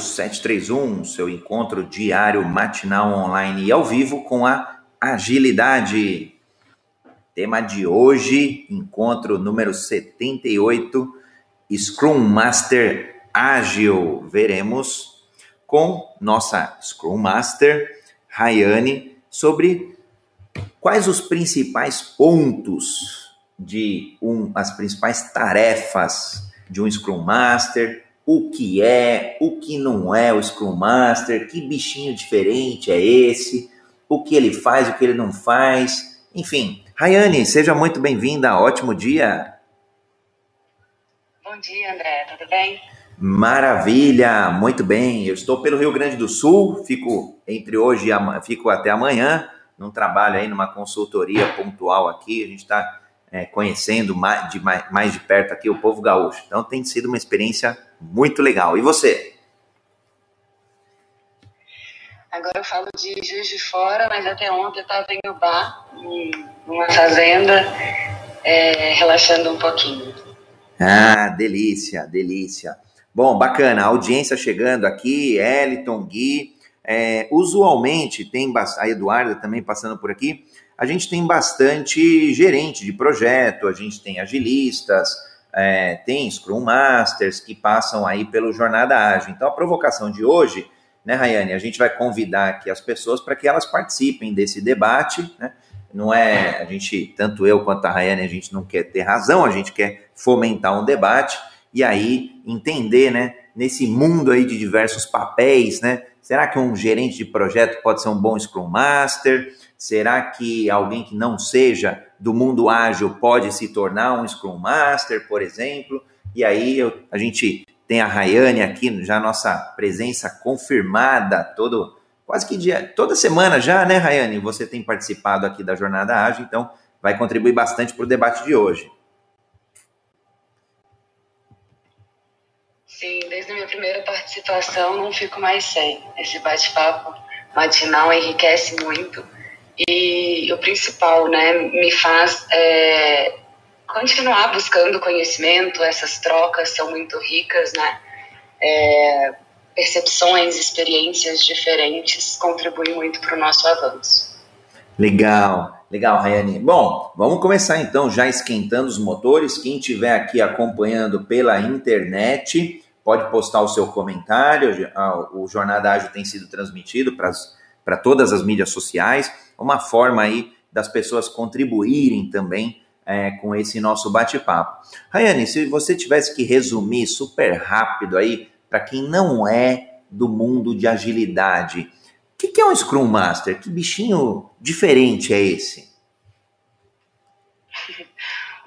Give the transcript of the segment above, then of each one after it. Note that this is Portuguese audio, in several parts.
731, seu encontro diário, matinal, online e ao vivo com a agilidade. Tema de hoje, encontro número 78, Scrum Master Ágil. Veremos com nossa Scrum Master, Rayane, sobre quais os principais pontos de um, as principais tarefas de um Scrum Master, o que é, o que não é o Scrum Master, que bichinho diferente é esse, o que ele faz, o que ele não faz, enfim. Rayane, seja muito bem-vinda, ótimo dia. Bom dia, André, tudo bem? Maravilha, muito bem. Eu estou pelo Rio Grande do Sul, fico entre hoje e fico até amanhã, num trabalho aí numa consultoria pontual aqui. A gente está é, conhecendo mais de, mais, mais de perto aqui o povo gaúcho. Então tem sido uma experiência muito legal. E você? Agora eu falo de Juiz de Fora, mas até ontem eu estava em Ubá, numa fazenda, é, relaxando um pouquinho. Ah, delícia, delícia. Bom, bacana, a audiência chegando aqui, Eliton, Gui. É, usualmente tem a Eduarda também passando por aqui. A gente tem bastante gerente de projeto, a gente tem agilistas, é, tem Scrum Masters que passam aí pelo Jornada Ágil. Então a provocação de hoje, né, Rayane, a gente vai convidar aqui as pessoas para que elas participem desse debate, né? Não é a gente, tanto eu quanto a Rayane, a gente não quer ter razão, a gente quer fomentar um debate e aí entender, né, nesse mundo aí de diversos papéis, né? Será que um gerente de projeto pode ser um bom Scrum Master? Será que alguém que não seja do mundo ágil pode se tornar um Scrum Master, por exemplo? E aí eu, a gente tem a Rayane aqui, já nossa presença confirmada todo quase que dia, toda semana já, né, Rayane? Você tem participado aqui da Jornada Ágil, então vai contribuir bastante para o debate de hoje. Sim, desde a minha primeira participação não fico mais sem. Esse bate-papo matinal enriquece muito e o principal, né, me faz é, continuar buscando conhecimento. Essas trocas são muito ricas, né? É, percepções, experiências diferentes contribuem muito para o nosso avanço. Legal, legal, Rayane. Bom, vamos começar então já esquentando os motores. Quem estiver aqui acompanhando pela internet, pode postar o seu comentário. O Jornada Ágil tem sido transmitido para todas as mídias sociais. Uma forma aí das pessoas contribuírem também é, com esse nosso bate-papo. Rayane, se você tivesse que resumir super rápido aí, para quem não é do mundo de agilidade, o que, que é um Scrum Master? Que bichinho diferente é esse?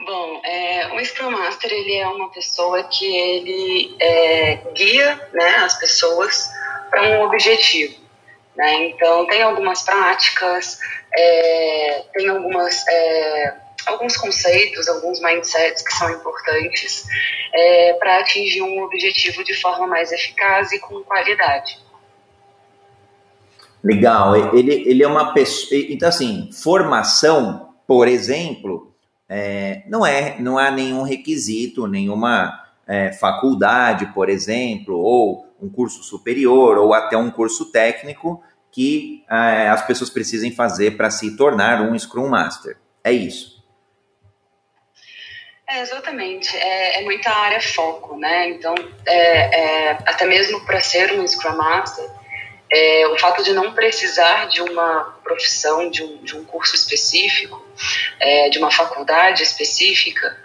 Bom, é, o Scrum Master ele é uma pessoa que ele é, guia né, as pessoas para um objetivo. Né? Então tem algumas práticas, é, tem algumas é, alguns conceitos, alguns mindsets que são importantes é, para atingir um objetivo de forma mais eficaz e com qualidade. Legal, ele, ele é uma pessoa. Então, assim, formação, por exemplo, é, não é, não há nenhum requisito, nenhuma é, faculdade, por exemplo, ou um curso superior, ou até um curso técnico que é, as pessoas precisem fazer para se tornar um Scrum Master. É isso. É, exatamente. É, é, muita área foco, né? Então, é, é até mesmo para ser um Scrum Master, é, o fato de não precisar de uma profissão, de um, de um curso específico, de uma faculdade específica,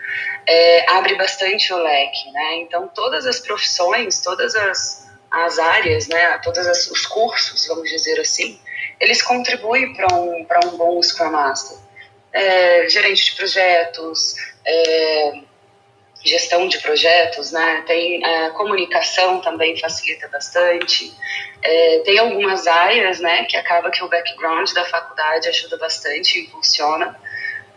abre bastante o leque, né? Então, todas as profissões, todas as, as áreas, né, todos os cursos, vamos dizer assim, eles contribuem para um, um bom Scrum Master. É, gerente de projetos, é, gestão de projetos, né? Tem a comunicação também facilita bastante. É, tem algumas áreas, né, que acaba que o background da faculdade ajuda bastante, impulsiona,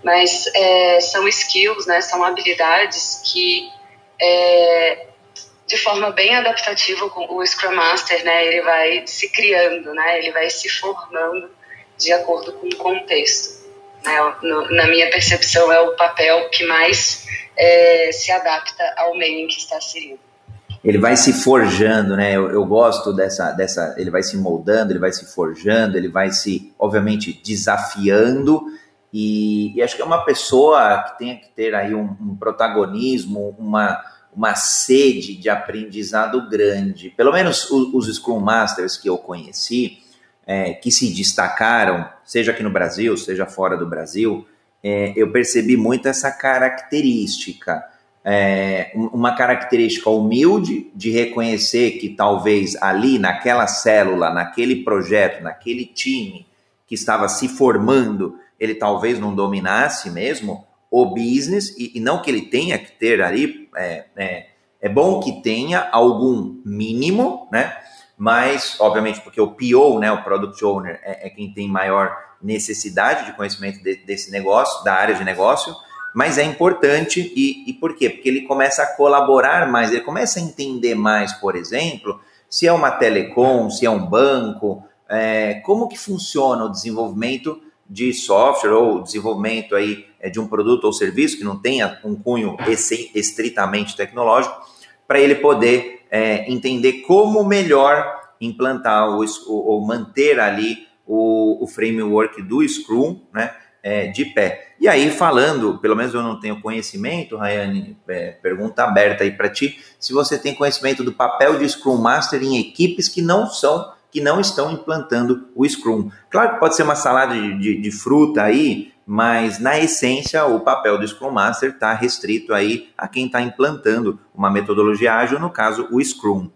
mas é, são skills, né, são habilidades que é, de forma bem adaptativa o Scrum Master, né, ele vai se criando, né, ele vai se formando de acordo com o contexto. Né, no, na minha percepção é o papel que mais é, se adapta ao meio em que está inserido. ele vai se forjando, né? Eu, eu, gosto dessa, dessa. Ele vai se moldando, ele vai se forjando, ele vai se, obviamente, desafiando. E, e acho que é uma pessoa que tem que ter aí um, um protagonismo, uma, uma sede de aprendizado grande. Pelo menos os, os Scrum Masters que eu conheci, é, que se destacaram, seja aqui no Brasil, seja fora do Brasil, é, eu percebi muito essa característica é, uma característica humilde de reconhecer que talvez ali naquela célula, naquele projeto, naquele time que estava se formando, ele talvez não dominasse mesmo o business e, e não que ele tenha que ter ali é, é, é, bom que tenha algum mínimo, né? Mas obviamente porque o PO, né, o Product Owner é, é quem tem maior necessidade de conhecimento de, desse negócio, da área de negócio mas é importante e, e por quê? Porque ele começa a colaborar mais, ele começa a entender mais, por exemplo, se é uma telecom, se é um banco, é, como que funciona o desenvolvimento de software ou desenvolvimento aí de um produto ou serviço que não tenha um cunho estritamente tecnológico, para ele poder é, entender como melhor implantar ou, ou manter ali o, o framework do Scrum, né? é, de pé. E aí, falando, pelo menos eu não tenho conhecimento, Rayane, é, pergunta aberta aí para ti, se você tem conhecimento do papel de Scrum Master em equipes que não são, que não estão implantando o Scrum. Claro que pode ser uma salada de, de, de fruta aí, mas na essência o papel do Scrum Master está restrito aí a quem está implantando uma metodologia ágil, no caso o Scrum.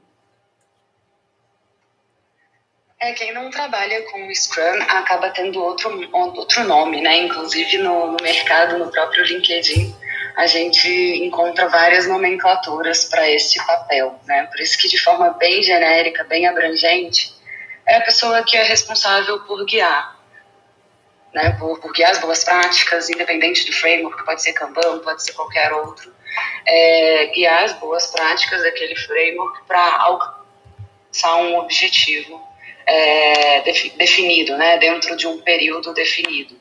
É, quem não trabalha com o Scrum acaba tendo outro, outro nome, né? Inclusive no, no mercado, no próprio LinkedIn, a gente encontra várias nomenclaturas para esse papel, né? Por isso que de forma bem genérica, bem abrangente, é a pessoa que é responsável por guiar, né? Por, por guiar as boas práticas, independente do framework, pode ser Kanban, pode ser qualquer outro, é, guiar as boas práticas daquele framework para alcançar um objetivo é, definido, né, dentro de um período definido.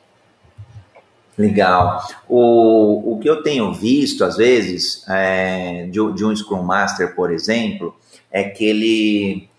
Legal. O, o que eu tenho visto, às vezes, é, de, de, um Scrum Master, por exemplo, é que ele,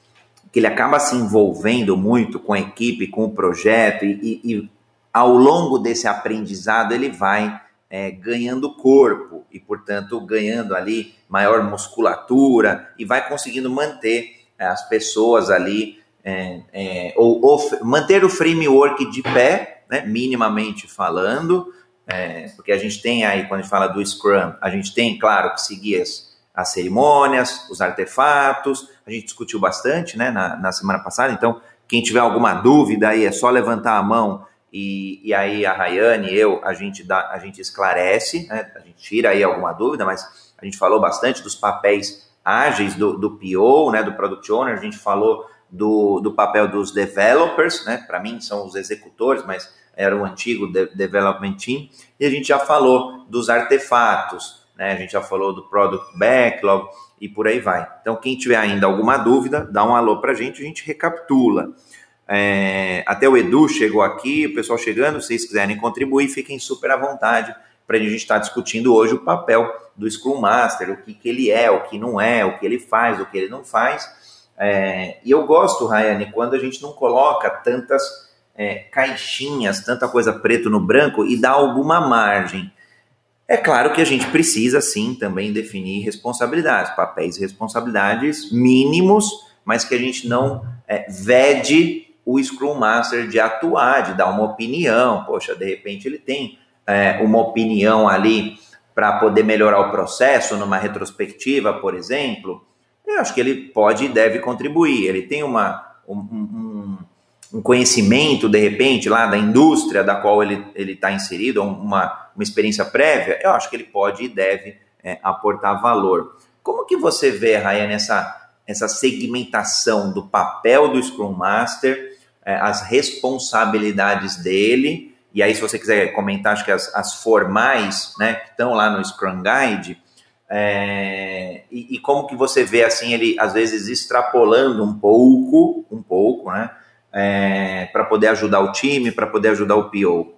que ele acaba se envolvendo muito com a equipe, com o projeto, e, e, e ao longo desse aprendizado ele vai é, ganhando corpo e, portanto, ganhando ali maior musculatura e vai conseguindo manter é, as pessoas ali é, é, ou, ou, manter o framework de pé, né, minimamente falando, é, porque a gente tem aí, quando a gente fala do Scrum, a gente tem, claro, que seguir as, as cerimônias, os artefatos, a gente discutiu bastante né, na, na semana passada, então quem tiver alguma dúvida aí é só levantar a mão e, e aí a Rayane e eu, a gente, dá, a gente esclarece, né, a gente tira aí alguma dúvida, mas a gente falou bastante dos papéis ágeis do, do PO, né, do Product Owner, a gente falou do, do papel dos developers, né? Para mim são os executores, mas era o antigo de development team. E a gente já falou dos artefatos, né? A gente já falou do product backlog e por aí vai. Então, quem tiver ainda alguma dúvida, dá um alô para a gente, a gente recapitula. É, até o Edu chegou aqui, o pessoal chegando, se vocês quiserem contribuir, fiquem super à vontade para a gente estar discutindo hoje o papel do Scrum Master, o que, que ele é, o que não é, o que ele faz, o que ele não faz é, e eu gosto, Rayane, quando a gente não coloca tantas é, caixinhas, tanta coisa preto no branco e dá alguma margem. É claro que a gente precisa, sim, também definir responsabilidades, papéis e responsabilidades mínimos, mas que a gente não é, vede o Scrum Master de atuar, de dar uma opinião. Poxa, de repente ele tem é, uma opinião ali para poder melhorar o processo numa retrospectiva, por exemplo eu acho que ele pode e deve contribuir. Ele tem uma, um, um, um conhecimento, de repente, lá da indústria da qual ele está inserido, uma, uma experiência prévia, eu acho que ele pode e deve é, aportar valor. Como que você vê, Ryan, essa, essa segmentação do papel do Scrum Master, é, as responsabilidades dele, e aí se você quiser comentar, acho que as, as formais, né, que estão lá no Scrum Guide, é, e, e, como que você vê assim ele às vezes extrapolando um pouco, um pouco, né, é, para poder ajudar o time, para poder ajudar o PO?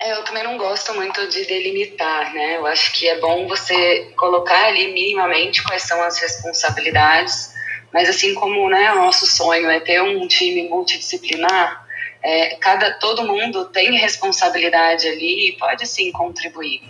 É, eu também não gosto muito de delimitar, né? Eu acho que é bom você colocar ali minimamente quais são as responsabilidades, mas assim como né, o nosso sonho é ter um time multidisciplinar, é, cada todo mundo tem responsabilidade ali e pode sim contribuir,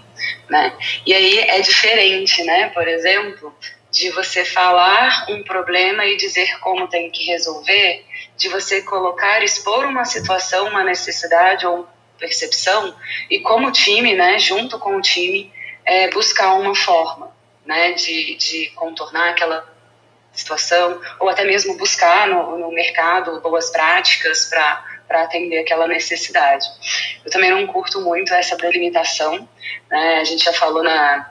né? E aí é diferente, né? Por exemplo, de você falar um problema e dizer como tem que resolver, de você colocar, expor uma situação, uma necessidade ou percepção e como time, né, junto com o time, é, buscar uma forma, né, de, de contornar aquela situação ou até mesmo buscar no, no mercado boas práticas para para atender aquela necessidade. Eu também não curto muito essa delimitação, né? A gente já falou na,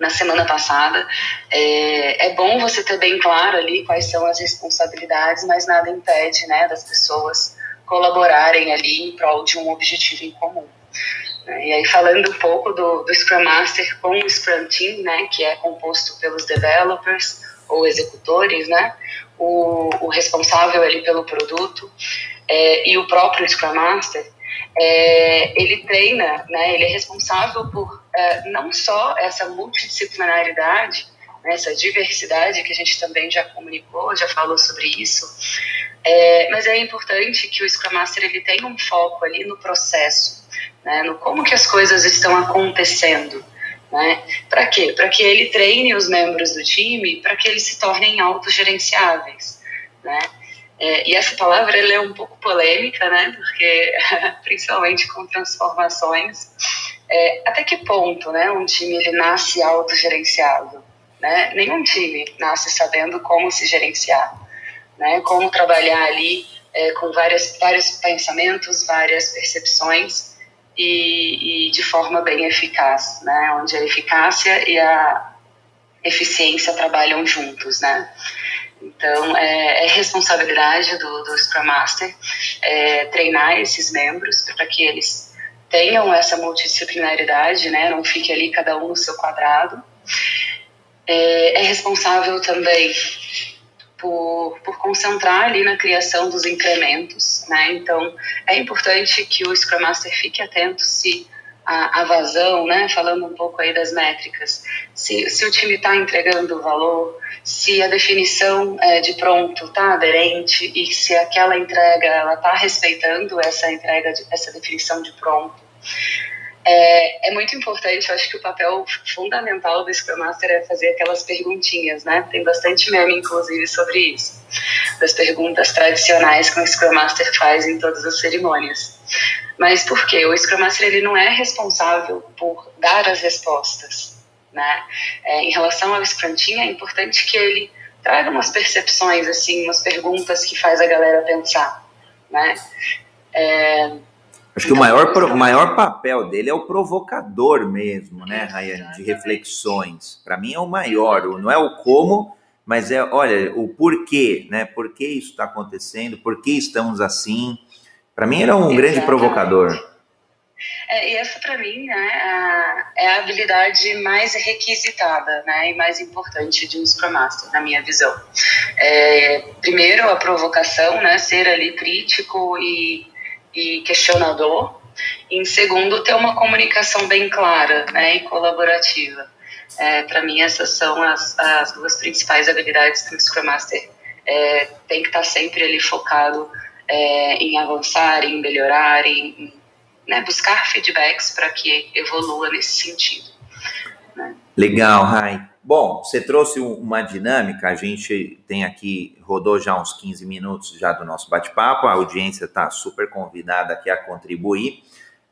na semana passada. É, é bom você ter bem claro ali quais são as responsabilidades, mas nada impede, né, das pessoas colaborarem ali em prol de um objetivo em comum. E aí falando um pouco do, do Scrum Master com o Scrum Team, né, que é composto pelos developers ou executores, né, o, o responsável ali pelo produto, é, e o próprio Scrum Master, é, ele treina, né, ele é responsável por é, não só essa multidisciplinaridade, né, essa diversidade que a gente também já comunicou, já falou sobre isso, é, mas é importante que o Scrum Master ele tenha um foco ali no processo, né, no como que as coisas estão acontecendo, né? Para quê? Para que ele treine os membros do time, para que eles se tornem autogerenciáveis, né? É, e essa palavra ela é um pouco polêmica, né? Porque principalmente com transformações, é, até que ponto, né? Um time ele nasce autogerenciado, né? Nenhum time nasce sabendo como se gerenciar, né? Como trabalhar ali é, com várias, vários pensamentos, várias percepções e, e de forma bem eficaz, né? Onde a eficácia e a eficiência trabalham juntos, né? Então, é, é responsabilidade do, do Scrum Master é, treinar esses membros para que eles tenham essa multidisciplinaridade, né? Não fique ali cada um no seu quadrado. É, é responsável também por, por concentrar ali na criação dos incrementos, né? Então, é importante que o Scrum Master fique atento se a, a vazão, né? Falando um pouco aí das métricas, se, se o time está entregando valor, se a definição é, de pronto está aderente e se aquela entrega ela está respeitando essa entrega, de, essa definição de pronto. É, é, muito importante, eu acho que o papel fundamental do Scrum Master é fazer aquelas perguntinhas, né? Tem bastante meme, inclusive, sobre isso. Das perguntas tradicionais que o Scrum Master faz em todas as cerimônias. Mas por quê? O Scrum Master ele não é responsável por dar as respostas. Né? É, em relação ao Team, é importante que ele traga umas percepções, assim, umas perguntas que faz a galera pensar. Né? É, Acho que o maior, o maior papel dele é o provocador mesmo, né, Rayane, de reflexões. Para mim é o maior, não é o como, mas é, olha, o porquê, né? Por que isso está acontecendo? Por que estamos assim? Para mim ele é um Exatamente. grande provocador. É, e essa para mim né, é a habilidade mais requisitada né, e mais importante de um Scrum Master, na minha visão. É, primeiro, a provocação, né, ser ali crítico e e questionador. Em segundo, ter uma comunicação bem clara né, e colaborativa. É, Para mim, essas são as, as duas principais habilidades que o Scrum Master é, tem que estar tá sempre ali focado é, em avançar, em melhorar, em né, buscar feedbacks para que evolua nesse sentido. Né? Legal, Rai. Bom, você trouxe uma dinâmica, a gente tem aqui, rodou já uns 15 minutos já do nosso bate-papo, a audiência está super convidada aqui a contribuir.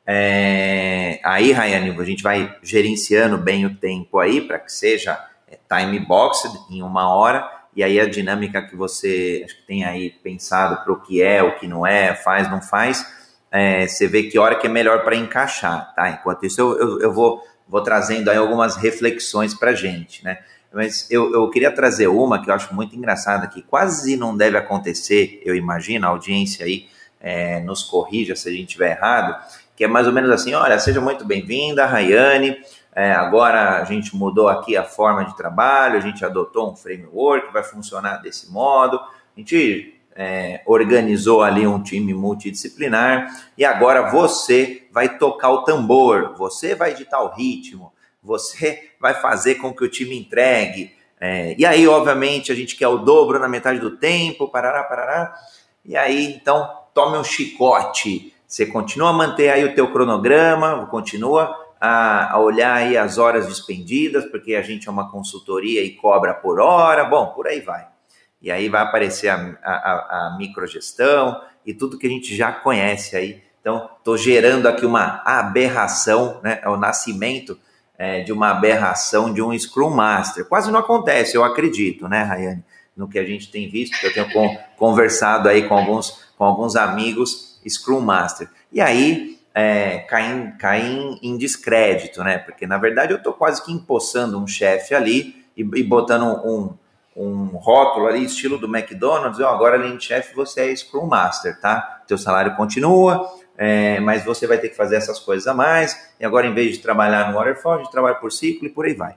É, aí, Rayane, a gente vai gerenciando bem o tempo aí para que seja é, time boxed em uma hora, e aí a dinâmica que você acho que tem aí pensado para o que é, o que não é, faz, não faz, é, você vê que hora que é melhor para encaixar, tá? Enquanto isso, eu, eu, eu vou vou trazendo aí algumas reflexões para gente, né? Mas eu, eu queria trazer uma que eu acho muito engraçada, que quase não deve acontecer, eu imagino, a audiência aí é, nos corrija se a gente estiver errado, que é mais ou menos assim, olha, seja muito bem-vinda, Rayane, é, agora a gente mudou aqui a forma de trabalho, a gente adotou um framework, vai funcionar desse modo, a gente é, organizou ali um time multidisciplinar e agora você vai tocar o tambor, você vai editar o ritmo, você vai fazer com que o time entregue. É, e aí, obviamente, a gente quer o dobro na metade do tempo, parará, parará. E aí, então, tome um chicote. Você continua a manter aí o teu cronograma, continua a, a, olhar aí as horas despendidas, porque a gente é uma consultoria e cobra por hora, bom, por aí vai. E aí vai aparecer a, a, a microgestão e tudo que a gente já conhece aí. Então, estou gerando aqui uma aberração, né? É o nascimento é, de uma aberração de um Scrum Master. Quase não acontece, eu acredito, né, Rayane? No que a gente tem visto, que eu tenho conversado aí com alguns, com alguns amigos Scrum Master. E aí, é, cair em descrédito, né? Porque na verdade eu estou quase que empossando um chefe ali e, e botando um, um, rótulo ali, estilo do McDonald's, oh, agora além chefe você é Scrum Master, tá? Teu salário continua, é, mas você vai ter que fazer essas coisas a mais, e agora em vez de trabalhar no waterfall, a gente trabalha por ciclo e por aí vai.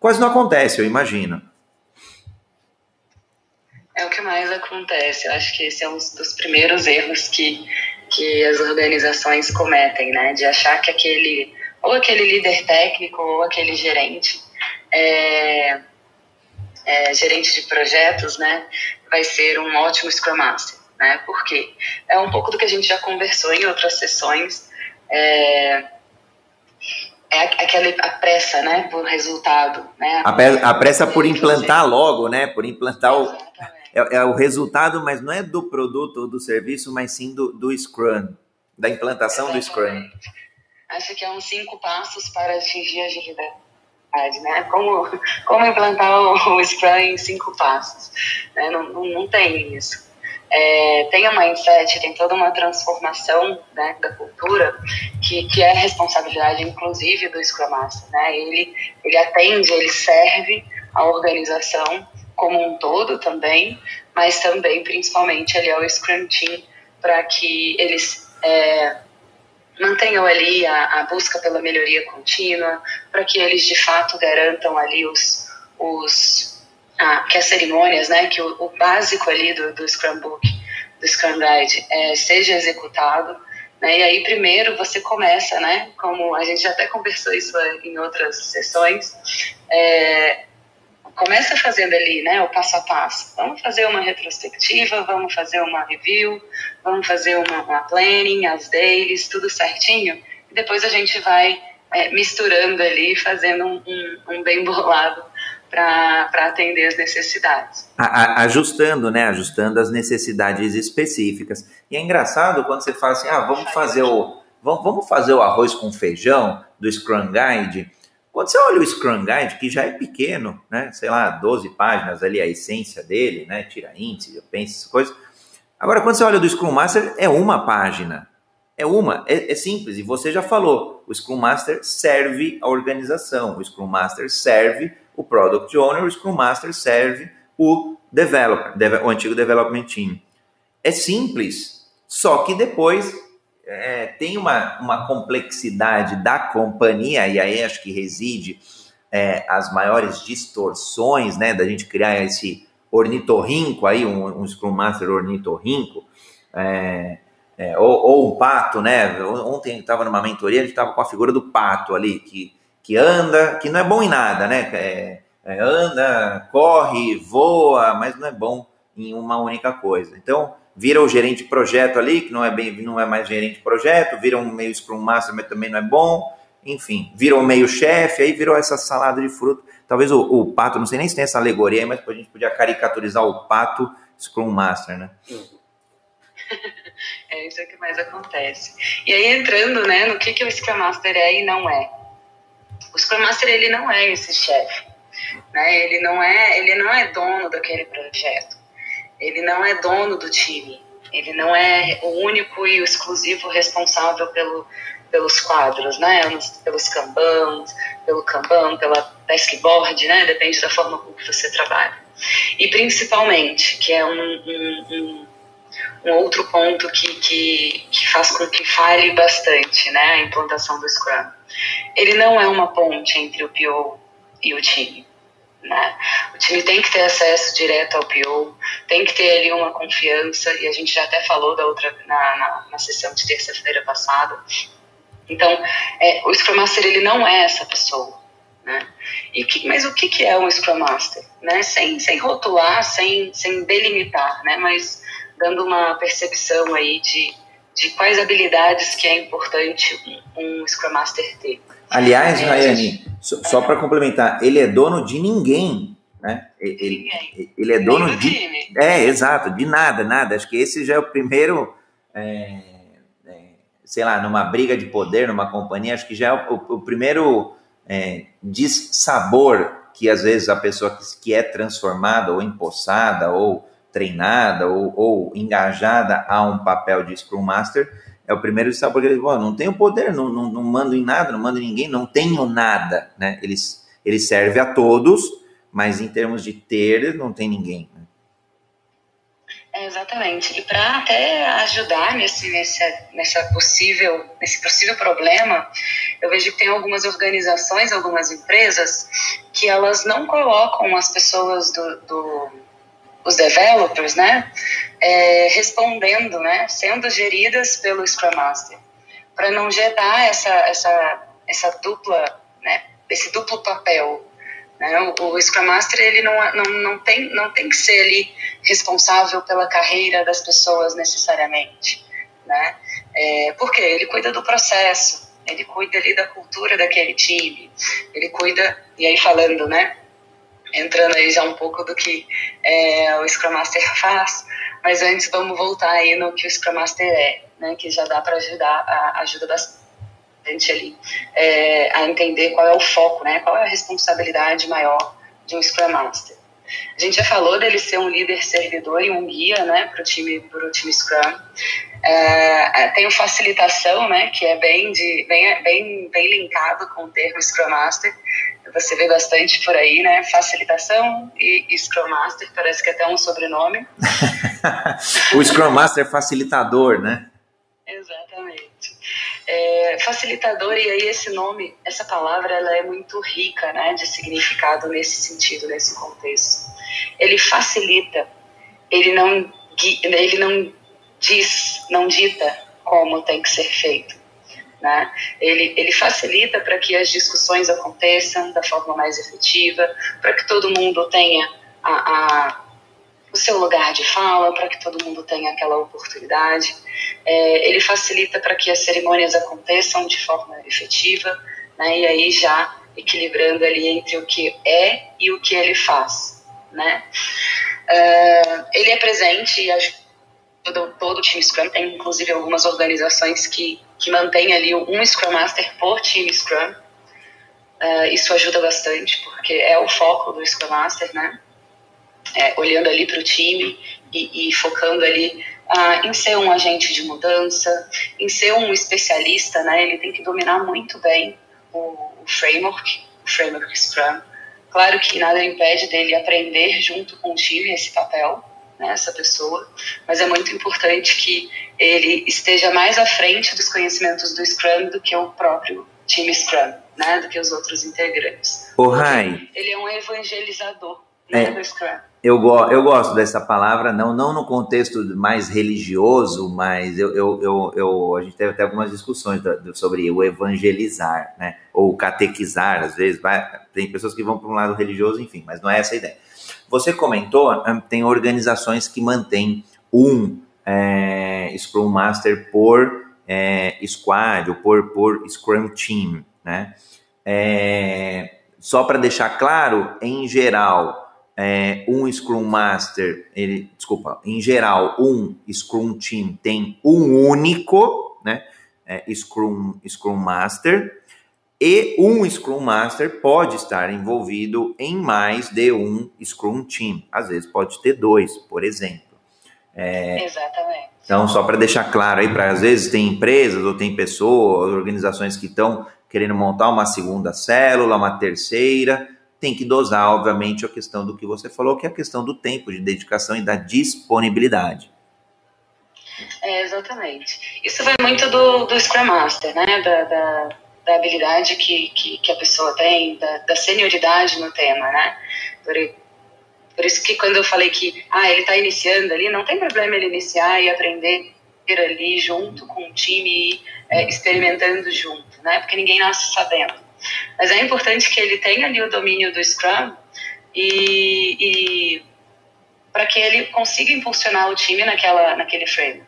Quase não acontece, eu imagino. É o que mais acontece. Eu acho que esse é um dos primeiros erros que que as organizações cometem, né? De achar que aquele ou aquele líder técnico ou aquele gerente é, é, gerente de projetos, né, vai ser um ótimo Scrum Master, né? Porque é um pouco do que a gente já conversou em outras sessões. É, é aquela a pressa, né, por resultado, né? A, a pressa por implantar logo, né, por implantar o é, é, o resultado, mas não é do produto ou do serviço, mas sim do, do Scrum, da implantação Exatamente. do Scrum. Acho que é uns cinco passos para atingir a agilidade, né? Como, como implantar o, o Scrum em cinco passos, né? Não, não, não tem isso. É, tem a mindset, tem toda uma transformação né, da cultura que, que é responsabilidade, inclusive, do Scrum Master. Né? Ele, ele atende, ele serve a organização como um todo também, mas também, principalmente, ali ao Scrum Team, para que eles é, mantenham ali a, a, busca pela melhoria contínua, para que eles de fato garantam ali os, os ah, que as cerimônias, né, que o, o básico ali do, do Scrum Book, do Scrum Guide, é, seja executado. Né, e aí, primeiro, você começa, né, como a gente até conversou isso em outras sessões, é, começa fazendo ali, né, o passo a passo. Vamos fazer uma retrospectiva, vamos fazer uma review, vamos fazer uma, uma planning, as dailies, tudo certinho. E depois a gente vai é, misturando ali, fazendo um, um, um bem bolado para atender as necessidades. A, a, ajustando, né? Ajustando as necessidades específicas. E é engraçado quando você fala assim, ah, vamos fazer o, vamos, vamos fazer o arroz com feijão do Scrum Guide quando você olha o Scrum Guide, que já é pequeno, né? Sei lá, 12 páginas ali, a essência dele, né? Tira índice, pensa essas coisas. Agora, quando você olha do Scrum Master, é uma página. É uma, é, é, simples. E você já falou, o Scrum Master serve a organização, o Scrum Master serve o Product Owner, o Scrum Master serve o Developer, o antigo Development Team. É simples, só que depois é, tem uma, uma complexidade da companhia, e aí acho que reside é, as maiores distorções, né, da gente criar esse ornitorrinco aí, um, um Scrum Master ornitorrinco, é, é, ou, ou, um pato, né, ontem estava numa mentoria, gente estava com a figura do pato ali, que, que anda, que não é bom em nada, né, é, é, anda, corre, voa, mas não é bom em uma única coisa. Então, vira o gerente de projeto ali, que não é bem, não é mais gerente de projeto, vira um meio Scrum Master, mas também não é bom, enfim, vira um meio chefe, aí virou essa salada de fruto. Talvez o, o, pato, não sei nem se tem essa alegoria aí, mas a gente podia caricaturizar o pato Scrum Master, né? É isso que mais acontece. E aí entrando, né, no que, que o Scrum Master é e não é. O Scrum Master ele não é esse chefe, né? Ele não é, ele não é dono daquele projeto. Ele não é dono do time. Ele não é o único e o exclusivo responsável pelo, pelos quadros, né? Pelos kanbans, pelo kanban, pela deskboard, né? Depende da forma como você trabalha. E principalmente, que é um, um, um, um outro ponto que, que, que, faz com que fale bastante, né? A implantação do Scrum. Ele não é uma ponte entre o PO e o time. Né? O time tem que ter acesso direto ao PO, tem que ter ali uma confiança, e a gente já até falou da outra na, na, na sessão de terça-feira passada. Então, é, o Scrum Master ele não é essa pessoa. Né? E que, mas o que, que é um Scrum Master? Né? Sem, sem rotular, sem, sem delimitar, né? mas dando uma percepção aí de, de quais habilidades que é importante um, um Scrum Master ter. Aliás, é, Rayane, só, só para complementar, ele é dono de ninguém, né? Ele, ele é dono de. Time. É, exato, de nada, nada. Acho que esse já é o primeiro. É, é, sei lá, numa briga de poder, numa companhia, acho que já é o, o primeiro é, dissabor que às vezes a pessoa que, que é transformada ou empossada ou treinada ou, ou, engajada a um papel de Scrum Master é o primeiro dissabor que ele diz, não tenho poder, não, não, não mando em nada, não mando em ninguém, não tenho nada, né? Eles, ele serve a todos, mas em termos de ter, não tem ninguém. Né? É, exatamente. E para até ajudar nesse, nesse, nessa possível, nesse possível problema, eu vejo que tem algumas organizações, algumas empresas, que elas não colocam as pessoas do, do os developers, né, é, respondendo, né, sendo geridas pelo Scrum Master, para não gerar essa, essa, essa dupla, né, esse duplo papel. Né? O, o Scrum Master ele não, não, não, tem, não tem que ser ali responsável pela carreira das pessoas necessariamente, né? É, porque ele cuida do processo, ele cuida ali da cultura daquele time, ele cuida, e aí falando, né, entrando aí já um pouco do que é, o Scrum Master faz, mas antes vamos voltar aí no que o Scrum Master é, né, que já dá para ajudar, a, ajuda bastante ali é, a entender qual é o foco, né, qual é a responsabilidade maior de um Scrum Master. A gente já falou dele ser um líder servidor e um guia né, para o time, pro time Scrum. É, é, tem o facilitação, né, que é bem, de, bem, bem, bem linkado com o termo Scrum Master. Você vê bastante por aí, né? Facilitação e, e Scrum Master, parece que é até um sobrenome. o Scrum Master é facilitador, né? Exatamente. É, facilitador, e aí esse nome, essa palavra, ela é muito rica né, de significado nesse sentido, nesse contexto. Ele facilita, ele não, ele não diz, não dita como tem que ser feito. Né? Ele, ele facilita para que as discussões aconteçam da forma mais efetiva, para que todo mundo tenha a, a, o seu lugar de fala, para que todo mundo tenha aquela oportunidade. É, ele facilita para que as cerimônias aconteçam de forma efetiva, né? e aí já equilibrando ali entre o que é e o que ele faz. Né? Uh, ele é presente e ajuda todo, o time Scrum, tem inclusive algumas organizações que, que mantêm ali um Scrum Master por time Scrum. Uh, isso ajuda bastante, porque é o foco do Scrum Master, né? É, olhando ali para o time e, e, focando ali uh, em ser um agente de mudança, em ser um especialista, né? Ele tem que dominar muito bem o, o framework, o framework Scrum. Claro que nada impede dele aprender junto com o time esse papel, né, essa pessoa, mas é muito importante que ele esteja mais à frente dos conhecimentos do Scrum do que o próprio time Scrum, né, do que os outros integrantes. O Rai. Ele é um evangelizador né, é, do Scrum. Eu, go eu gosto dessa palavra, não, não no contexto mais religioso, mas eu, eu, eu, eu a gente teve até algumas discussões sobre o evangelizar, né? Ou catequizar, às vezes, vai, tem pessoas que vão para um lado religioso, enfim, mas não é essa a ideia. Você comentou, ah, tem organizações que mantêm um é, Scrum Master por é, squad ou por, por Scrum Team, né? É, só para deixar claro, em geral, é, um Scrum Master, ele, desculpa, em geral, um Scrum Team tem um único, né? É, Scrum, Scrum Master, e um Scrum Master pode estar envolvido em mais de um Scrum Team. Às vezes pode ter dois, por exemplo. É, Exatamente. Então, só para deixar claro aí, para às vezes tem empresas ou tem pessoas, organizações que estão querendo montar uma segunda célula, uma terceira, tem que dosar, obviamente, a questão do que você falou, que é a questão do tempo de dedicação e da disponibilidade. É, exatamente. Isso vai muito do, do Scrum Master, né? Da, da da habilidade que, que, que a pessoa tem, da, da, senioridade no tema, né? Adorei. Por isso que quando eu falei que ah, ele está iniciando ali, não tem problema ele iniciar e aprender ali junto com o time e é, experimentando junto, né? Porque ninguém nasce sabendo. Mas é importante que ele tenha ali o domínio do Scrum e, e para que ele consiga impulsionar o time naquela, naquele frame,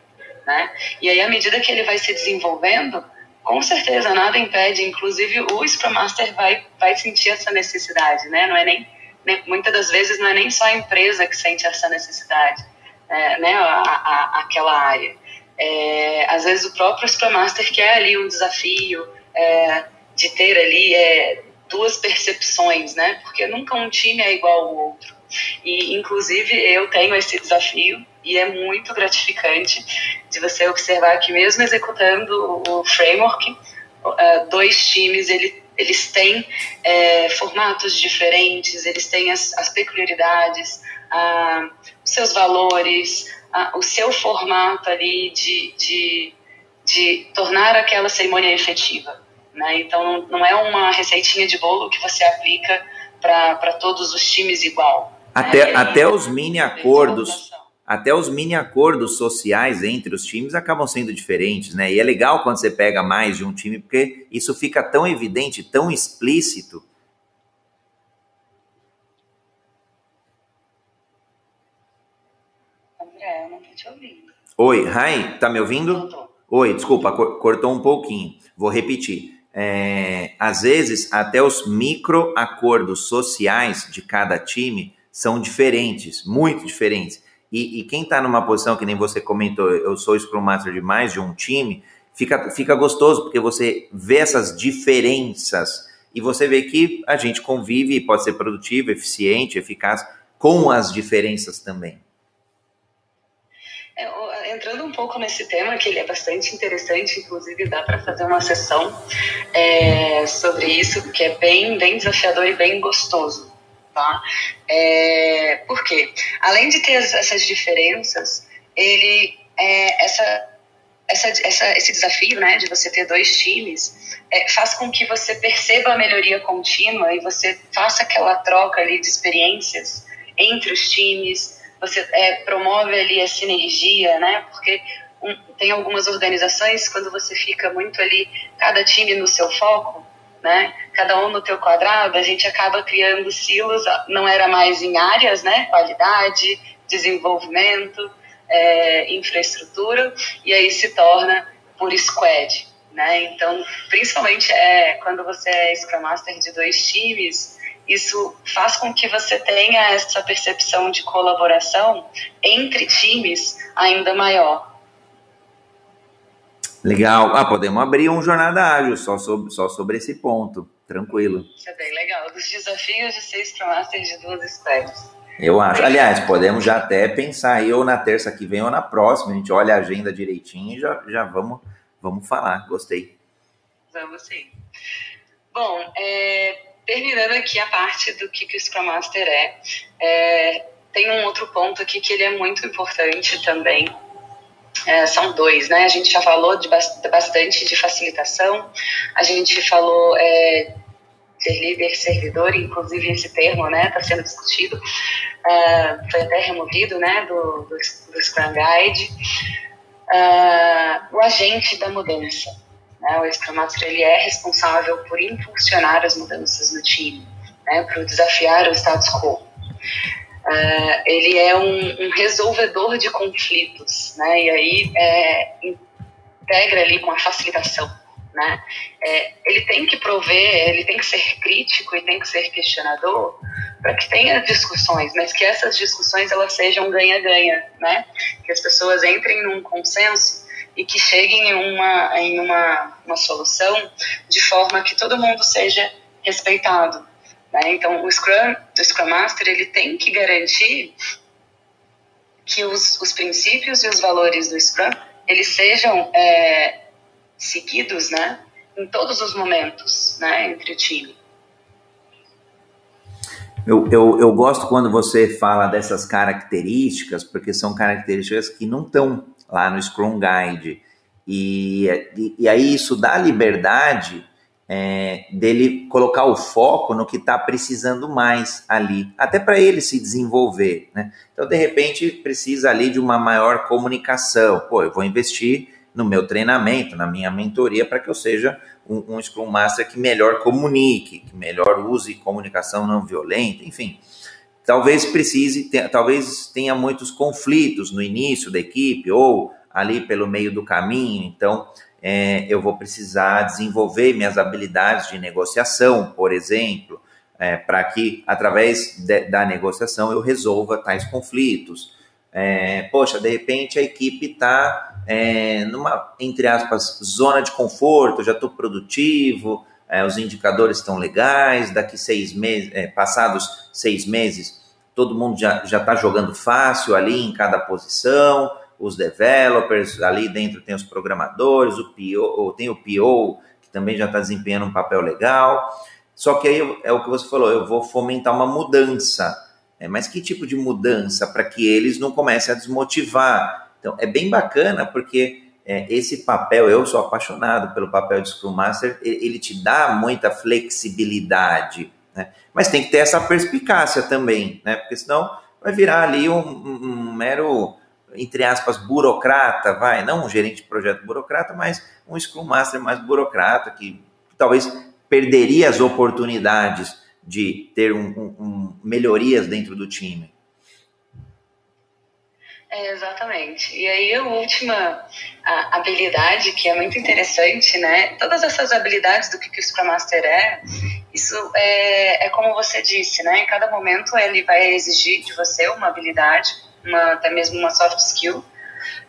né? E aí, à medida que ele vai se desenvolvendo, com certeza nada impede, inclusive o Scrum Master vai, vai sentir essa necessidade, né? Não é nem muitas das vezes não é nem só a empresa que sente essa necessidade, é, né, a, a, aquela área. É, às vezes o próprio Scrum Master quer ali um desafio é, de ter ali é, duas percepções, né, porque nunca um time é igual ao outro. E, inclusive, eu tenho esse desafio e é muito gratificante de você observar que mesmo executando o framework, é, dois times ele eles têm é, formatos diferentes, eles têm as, as peculiaridades, os seus valores, o seu formato ali de, de, de tornar aquela cerimônia efetiva. Né? Então, não é uma receitinha de bolo que você aplica para todos os times igual. Até, né? até os mini acordos até os mini acordos sociais entre os times acabam sendo diferentes, né? E é legal quando você pega mais de um time, porque isso fica tão evidente, tão explícito. André, eu não tô te ouvindo. Oi, Rai, tá me ouvindo? Oi, desculpa, cortou um pouquinho. Vou repetir. É, às vezes, até os micro acordos sociais de cada time são diferentes, muito diferentes. E, e quem está numa posição que nem você comentou, eu sou Scrum Master de mais de um time, fica, fica gostoso, porque você vê essas diferenças e você vê que a gente convive e pode ser produtivo, eficiente, eficaz com as diferenças também. É, entrando um pouco nesse tema, que ele é bastante interessante, inclusive dá para fazer uma sessão é, sobre isso, que é bem, bem desafiador e bem gostoso tá? É, por quê? Além de ter essas diferenças, ele, é, essa, essa, essa, esse desafio, né, de você ter dois times, é, faz com que você perceba a melhoria contínua e você faça aquela troca ali de experiências entre os times, você é, promove ali a sinergia, né, porque um, tem algumas organizações, quando você fica muito ali, cada time no seu foco, né? Cada um no teu quadrado, a gente acaba criando silos, não era mais em áreas, né? Qualidade, desenvolvimento, é, infraestrutura, e aí se torna por squad, né? Então, principalmente é quando você é Scrum Master de dois times, isso faz com que você tenha essa percepção de colaboração entre times ainda maior. Legal. Ah, podemos abrir um jornada ágil só sobre, só sobre esse ponto. Tranquilo. Isso é bem legal. Dos desafios de ser Scrum Master de duas squads. Eu acho. Aliás, podemos já até pensar aí ou na terça que vem ou na próxima. A gente olha a agenda direitinho e já, já vamos, vamos falar. Gostei. Vamos sim. Bom, é, terminando aqui a parte do que, que o Scrum Master é, é, tem um outro ponto aqui que ele é muito importante também, é, são dois, né? A gente já falou de bastante de facilitação, a gente falou é, ser líder, servidor, inclusive esse termo, né, está sendo discutido, é, foi até removido, né, do, do, do Scrum Guide. É, o agente da mudança, né? O Scrum ele é responsável por impulsionar as mudanças no time, né, por desafiar o status quo. Uh, ele é um, um, resolvedor de conflitos, né? E aí é, integra ali com a facilitação, né? É, ele tem que prover, ele tem que ser crítico e tem que ser questionador para que tenha discussões, mas que essas discussões elas sejam ganha-ganha, né? Que as pessoas entrem num consenso e que cheguem em uma em uma, uma solução de forma que todo mundo seja respeitado, né? Então, o Scrum, o Scrum Master, ele tem que garantir que os, os princípios e os valores do Scrum, eles sejam é, seguidos, né? Em todos os momentos, né? Entre o time. Eu, eu, eu gosto quando você fala dessas características, porque são características que não estão lá no Scrum Guide. E, e, e aí isso dá liberdade é, dele colocar o foco no que está precisando mais ali, até para ele se desenvolver. Né? Então, de repente, precisa ali de uma maior comunicação. Pô, eu vou investir no meu treinamento, na minha mentoria, para que eu seja um, um Scrum Master que melhor comunique, que melhor use comunicação não violenta, enfim. Talvez precise, ter, talvez tenha muitos conflitos no início da equipe ou ali pelo meio do caminho, então é, eu vou precisar desenvolver minhas habilidades de negociação, por exemplo, é, para que através de, da negociação eu resolva tais conflitos. É, poxa, de repente a equipe está é, numa, entre aspas, zona de conforto, já estou produtivo, é, os indicadores estão legais, daqui seis meses, é, passados seis meses, todo mundo já está jogando fácil ali em cada posição, os developers, ali dentro tem os programadores, o PO, tem o PO, que também já está desempenhando um papel legal. Só que aí é o que você falou, eu vou fomentar uma mudança. É, mas que tipo de mudança para que eles não comecem a desmotivar? Então, é bem bacana porque é, esse papel, eu sou apaixonado pelo papel de Scrum Master, ele, ele te dá muita flexibilidade, né? mas tem que ter essa perspicácia também, né? porque senão vai virar ali um, um, mero entre aspas, burocrata, vai, não um gerente de projeto burocrata, mas um Scrum Master mais burocrata, que talvez perderia as oportunidades de ter um melhorias dentro do time. É, exatamente. E aí a última a habilidade que é muito interessante, né? Todas essas habilidades do que, que o Scrum Master é, isso é, é como você disse, né? Em cada momento ele vai exigir de você uma habilidade uma, até mesmo uma soft skill.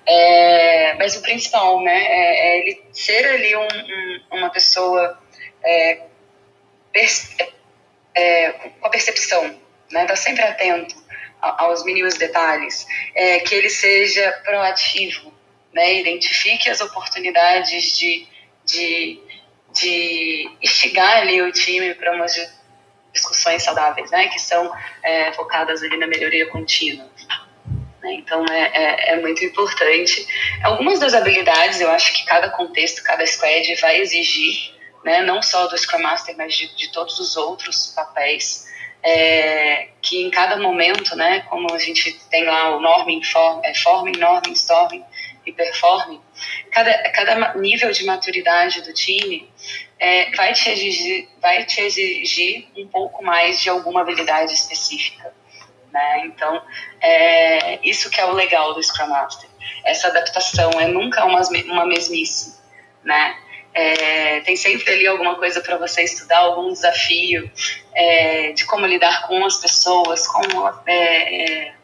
É, mas o principal, né, é, é ele ser ali um, um, uma pessoa é, é, com a percepção, né, tá sempre atento aos mínimos detalhes, é, que ele seja proativo, né, identifique as oportunidades de, de, de instigar ali o time para umas discussões saudáveis, né, que são é, focadas ali na melhoria contínua. Né? Então é, é, é, muito importante. Algumas das habilidades eu acho que cada contexto, cada squad vai exigir, né? não só do Scrum Master, mas de, de todos os outros papéis. É, que em cada momento, né, como a gente tem lá o norming, form, é, forming, norming, storming e performing, cada, cada nível de maturidade do time é, vai, te exigir, vai te exigir um pouco mais de alguma habilidade específica. Né? Então, é, isso que é o legal do Scrum Master. Essa adaptação é nunca uma, uma mesmice, né? É, tem sempre ali alguma coisa para você estudar, algum desafio é, de como lidar com as pessoas, como, é, é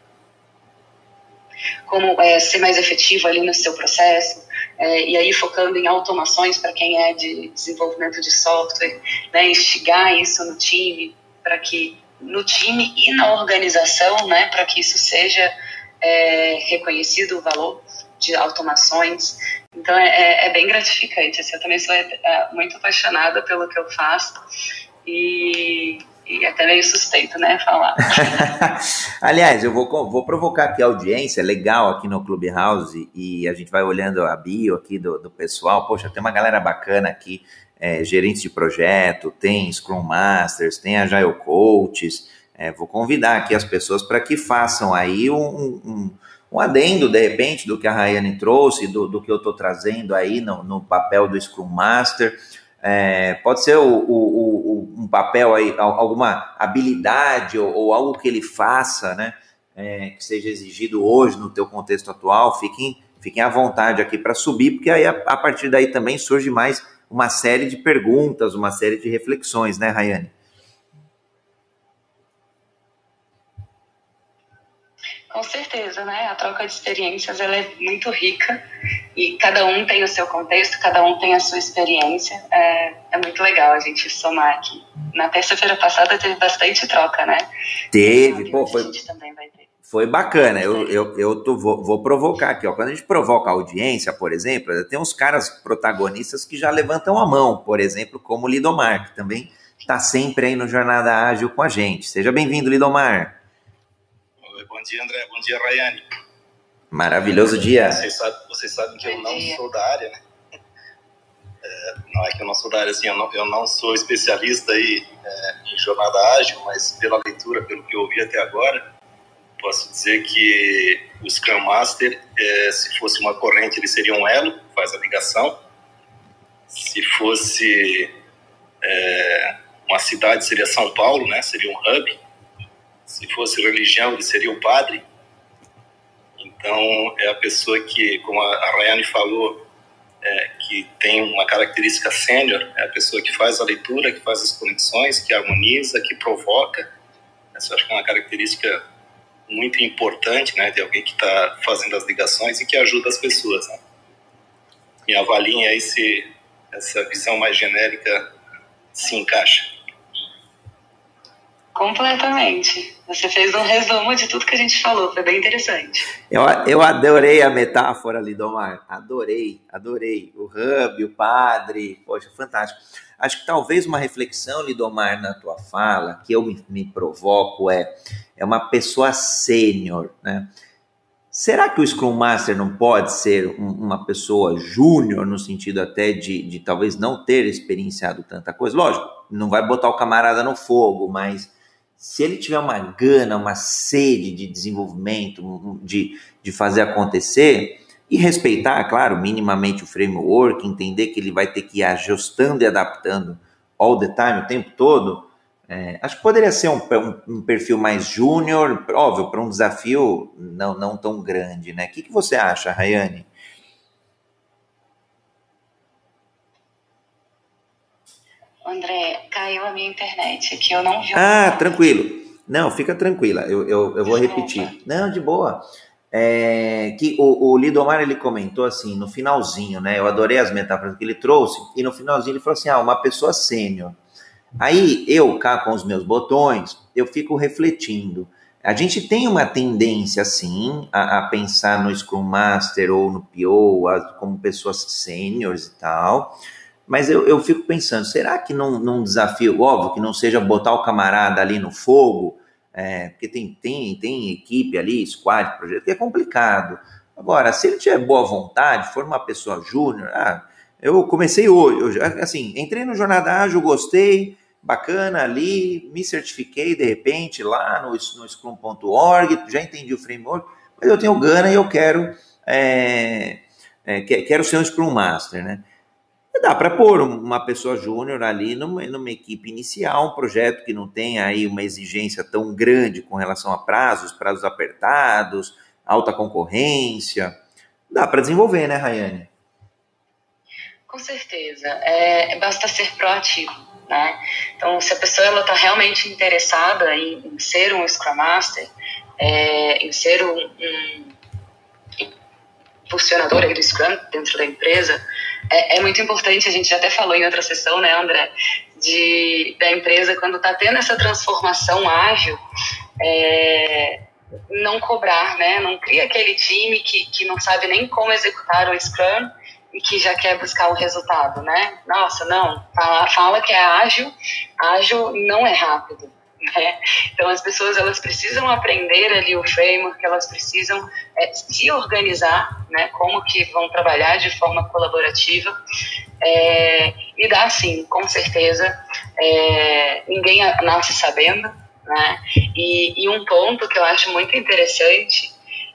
como é, ser mais efetivo ali no seu processo. É, e aí focando em automações para quem é de desenvolvimento de software, né, instigar isso no time para que no time e na organização, né, para que isso seja reconhecido o valor de automações. Então é, é, é bem gratificante. Assim, eu também sou é, muito apaixonada pelo que eu faço e, e até meio suspeito, né, falar. Aliás, eu vou, vou provocar aqui a audiência, legal aqui no Clubhouse, e a gente vai olhando a bio aqui do, do pessoal. Poxa, tem uma galera bacana aqui é, gerentes de projeto, tem Scrum Masters, tem Agile Coaches. É, vou convidar aqui as pessoas para que façam aí um, um, um, adendo, de repente, do que a Rayane trouxe, do, do que eu estou trazendo aí no, no, papel do Scrum Master. É, pode ser o, o, o, um papel aí, alguma habilidade ou, ou algo que ele faça, né? É, que seja exigido hoje no teu contexto atual, fiquem, fiquem à vontade aqui para subir, porque aí a, a partir daí também surge mais uma série de perguntas, uma série de reflexões, né, Rayane? Com certeza, né? A troca de experiências ela é muito rica e cada um tem o seu contexto, cada um tem a sua experiência. É, é muito legal a gente somar aqui. Na terça-feira passada teve bastante troca, né? Teve, pô, foi. Foi bacana. Eu, eu, eu tô, vou, vou, provocar aqui. Ó. Quando a gente provoca a audiência, por exemplo, tem uns caras protagonistas que já levantam a mão, por exemplo, como o Lidomar, que também está sempre aí no Jornada Ágil com a gente. Seja bem-vindo, Lidomar. Bom dia, André. Bom dia, Rayane. Maravilhoso dia. Vocês sabem, vocês sabem que Bom eu não dia. sou da área, né? É, Não é que eu não sou da área, assim, eu não, eu não sou especialista aí é, em jornada ágil, mas pela leitura, pelo que eu ouvi até agora, posso dizer que o Scrum Master, é, se fosse uma corrente, ele seria um elo, faz a ligação. Se fosse é, uma cidade, seria São Paulo, né? Seria um hub. Se fosse religião, ele seria o padre. Então, é a pessoa que, como a Rayane falou, é, que tem uma característica sênior, é a pessoa que faz a leitura, que faz as conexões, que harmoniza, que provoca. Essa acho que é uma característica muito importante, né, de alguém que está fazendo as ligações e que ajuda as pessoas. Né? Me avaliem aí se essa visão mais genérica se encaixa. Completamente. Você fez um resumo de tudo que a gente falou, foi bem interessante. Eu, eu adorei a metáfora, Lidomar. Adorei, adorei. O hub, o padre, poxa, fantástico. Acho que talvez uma reflexão, Lidomar, na tua fala, que eu me, me provoco é, é uma pessoa sênior, né? Será que o Scrum Master não pode ser uma pessoa júnior, no sentido até de, de talvez não ter experienciado tanta coisa? Lógico, não vai botar o camarada no fogo, mas se ele tiver uma gana, uma sede de desenvolvimento, de, de fazer acontecer, e respeitar, claro, minimamente o framework, entender que ele vai ter que ir ajustando e adaptando all the time, o tempo todo, é, acho que poderia ser um, um, um perfil mais júnior, óbvio, para um desafio não, não tão grande, né? O que, que você acha, Rayane? André, caiu a minha internet aqui, eu não vi. Ah, tranquilo. Não, fica tranquila, eu, eu, eu vou repetir. Não, de boa. É, que o, o Lidomar ele comentou assim no finalzinho, né? Eu adorei as metáforas que ele trouxe, e no finalzinho ele falou assim: ah, uma pessoa sênior. Aí eu, cá com os meus botões, eu fico refletindo. A gente tem uma tendência, sim, a, a pensar no Scrum Master ou no PO a, como pessoas sêniores e tal, mas eu, eu fico pensando, será que num, num desafio, óbvio, que não seja botar o camarada ali no fogo, é, porque tem, tem, tem equipe ali, squad, projeto, que é complicado. Agora, se ele tiver boa vontade, for uma pessoa júnior, ah, eu comecei hoje, eu, assim, entrei no Jornada Ágil, gostei, bacana ali, me certifiquei de repente lá no, no Scrum.org, já entendi o framework, mas eu tenho gana e eu quero, é, é, quero ser um Scrum Master, né? Dá para pôr uma pessoa júnior ali numa, numa, equipe inicial, um projeto que não tem aí uma exigência tão grande com relação a prazos, prazos apertados, alta concorrência. Dá para desenvolver, né, Rayane? Com certeza. É, basta ser proativo, né? Então, se a pessoa está realmente interessada em, em, ser um Scrum Master, é, em ser um, um funcionador do Scrum dentro da empresa, é, é, muito importante, a gente já até falou em outra sessão, né, André, de, da empresa, quando está tendo essa transformação ágil, é, não cobrar, né, não cria aquele time que, que não sabe nem como executar o Scrum e que já quer buscar o resultado, né? Nossa, não, fala, fala que é ágil, ágil não é rápido. Né? Então as pessoas elas precisam aprender ali o framework, elas precisam é, se organizar, né? Como que vão trabalhar de forma colaborativa é, e dá sim, com certeza. É, ninguém nasce sabendo, né? E, e um ponto que eu acho muito interessante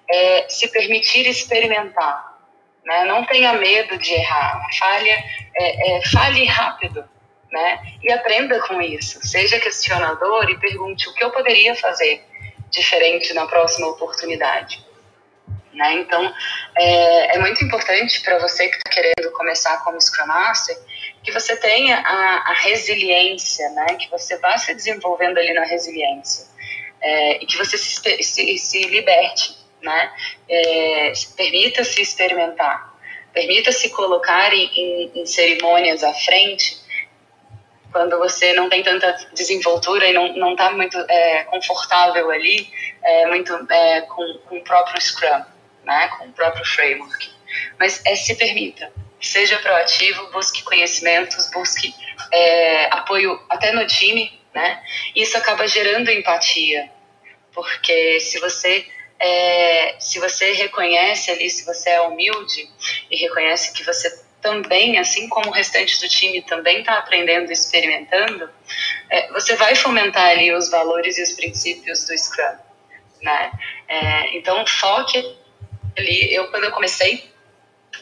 é se permitir experimentar, né? Não tenha medo de errar, falha, é, é, fale rápido né? E aprenda com isso. Seja questionador e pergunte o que eu poderia fazer diferente na próxima oportunidade. Né? Então, é, é muito importante para você que está querendo começar como Scrum Master que você tenha a, a, resiliência, né? que você vá se desenvolvendo ali na resiliência é, e que você se, se, se liberte, né? É, permita-se experimentar, permita-se colocar em, em, em cerimônias à frente quando você não tem tanta desenvoltura e não está muito é, confortável ali, é, muito é, com, com, o próprio Scrum, né, com o próprio framework. Mas é, se permita, seja proativo, busque conhecimentos, busque é, apoio até no time, né? Isso acaba gerando empatia, porque se você é, se você reconhece ali, se você é humilde e reconhece que você também, assim como o restante do time também está aprendendo e experimentando, é, você vai fomentar ali os valores e os princípios do Scrum, né? É, então, foque ali. Eu, quando eu comecei,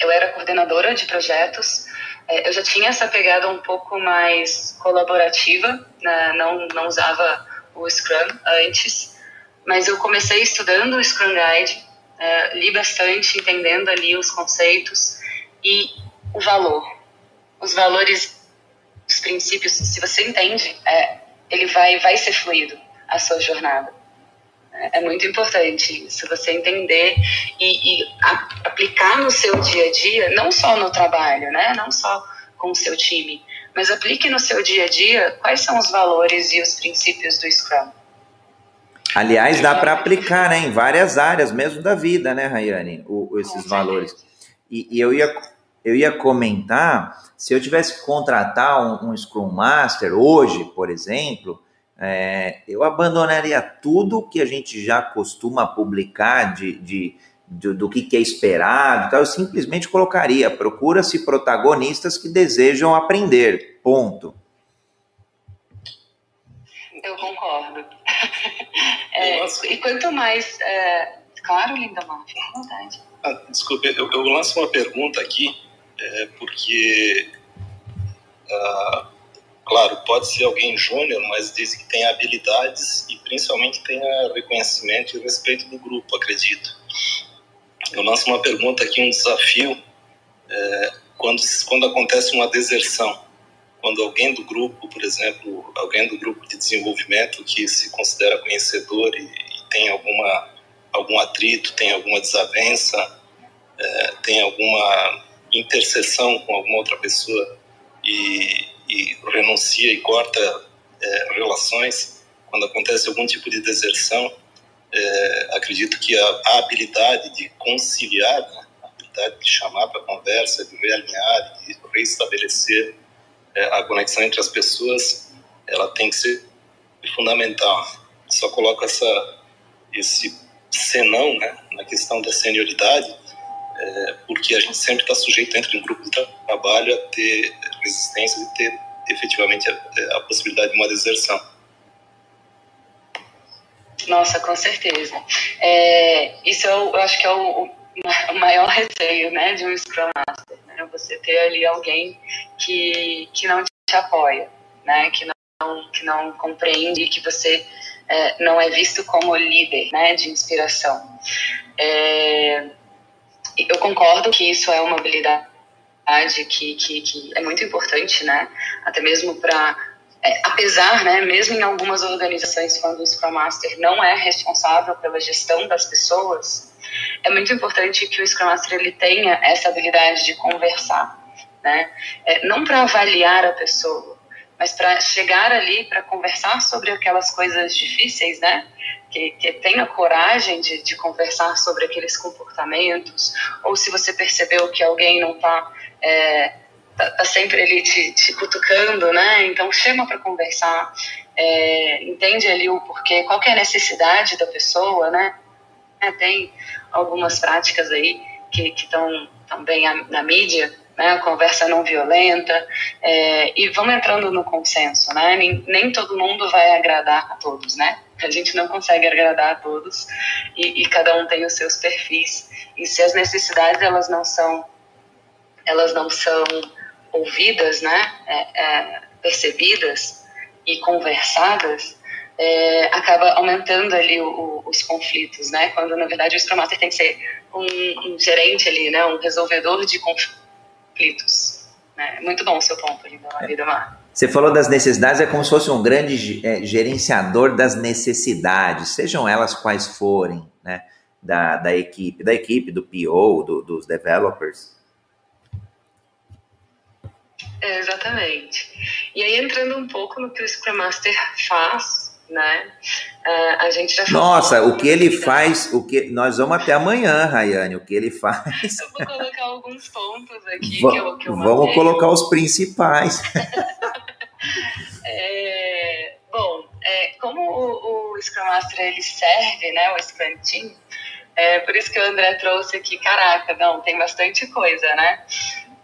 eu era coordenadora de projetos, é, eu já tinha essa pegada um pouco mais colaborativa, né? não, não usava o Scrum antes, mas eu comecei estudando o Scrum Guide, é, li bastante, entendendo ali os conceitos e o valor. Os valores, os princípios, se você entende, é, ele vai, vai ser fluido a sua jornada. É, é muito importante isso, você entender e, e a, aplicar no seu dia a dia, não só no trabalho, né? não só com o seu time, mas aplique no seu dia a dia quais são os valores e os princípios do Scrum. Aliás, dá para aplicar né, em várias áreas mesmo da vida, né, Rayane, o, esses valores. E, e, eu, ia, eu ia comentar, se eu tivesse que contratar um, um Scrum Master hoje, por exemplo, é, eu abandonaria tudo que a gente já costuma publicar de, de, de do que, que, é esperado, então eu simplesmente colocaria, procura-se protagonistas que desejam aprender, ponto. Eu concordo. É, e quanto mais. É... Claro, linda Mar, fica à vontade. Ah, desculpe, eu, eu, lanço uma pergunta aqui, é, porque. Ah, claro, pode ser alguém júnior, mas diz que tem habilidades e principalmente tem reconhecimento e respeito do grupo, acredito. Eu lanço uma pergunta aqui, um desafio. É, quando, quando acontece uma deserção, quando alguém do grupo, por exemplo, alguém do grupo de desenvolvimento que se considera conhecedor e, e tem alguma algum atrito, tem alguma desavença, é, tem alguma interseção com alguma outra pessoa e, e renuncia e corta é, relações, quando acontece algum tipo de deserção, é, acredito que a, a, habilidade de conciliar, né, a habilidade de chamar para conversa, de realinhar, de reestabelecer é, a conexão entre as pessoas ela tem que ser fundamental. Só coloco essa, esse senão né, na questão da senioridade, é, porque a gente sempre está sujeito entre um grupo de trabalho a ter resistência e ter efetivamente a, a possibilidade de uma deserção. Nossa, com certeza. É, isso eu, eu, acho que é o, o maior receio né, de um Scrum Master né? Você ter ali alguém que, que não te apoia, né? Que não, que não compreende que você é, não é visto como líder, né? De inspiração. É, eu concordo que isso é uma habilidade que, que, que é muito importante, né? Até mesmo para é, apesar, né, mesmo em algumas organizações, quando o Scrum Master não é responsável pela gestão das pessoas, é muito importante que o Scrum Master ele tenha essa habilidade de conversar, né? É, não para avaliar a pessoa, mas para chegar ali para conversar sobre aquelas coisas difíceis, né? Que, que tenha coragem de, de conversar sobre aqueles comportamentos, ou se você percebeu que alguém não está é, tá, tá, sempre ali te, te cutucando, né? Então chama para conversar, é, entende ali o porquê, qual é a necessidade da pessoa, né? É, tem algumas práticas aí que estão também na mídia, né, conversa não violenta, é, e vamos entrando no consenso, né? Nem, nem, todo mundo vai agradar a todos, né? A gente não consegue agradar a todos e, e, cada um tem os seus perfis. E se as necessidades elas não são, elas não são ouvidas, né? É, é, percebidas e conversadas, é, acaba aumentando ali o, o, os conflitos, né? Quando na verdade o Scrum tem que ser um, um gerente ali, né? Um resolvedor de conflitos. Né? Muito bom o seu ponto ali, vida Mar. Você falou das necessidades, é como se fosse um grande é, gerenciador das necessidades, sejam elas quais forem, né? Da, da equipe, da equipe, do PO, do, dos developers. É, exatamente. E aí, entrando um pouco no que o Scrum Master faz, né? Uh, a gente já Nossa, o que ele faz, o que nós vamos até amanhã, Rayane, o que ele faz. Eu vou colocar alguns pontos aqui Va que eu, que eu Vamos colocar os principais. Master ele serve, né, o Team, é por isso que o André trouxe aqui, caraca, não, tem bastante coisa, né?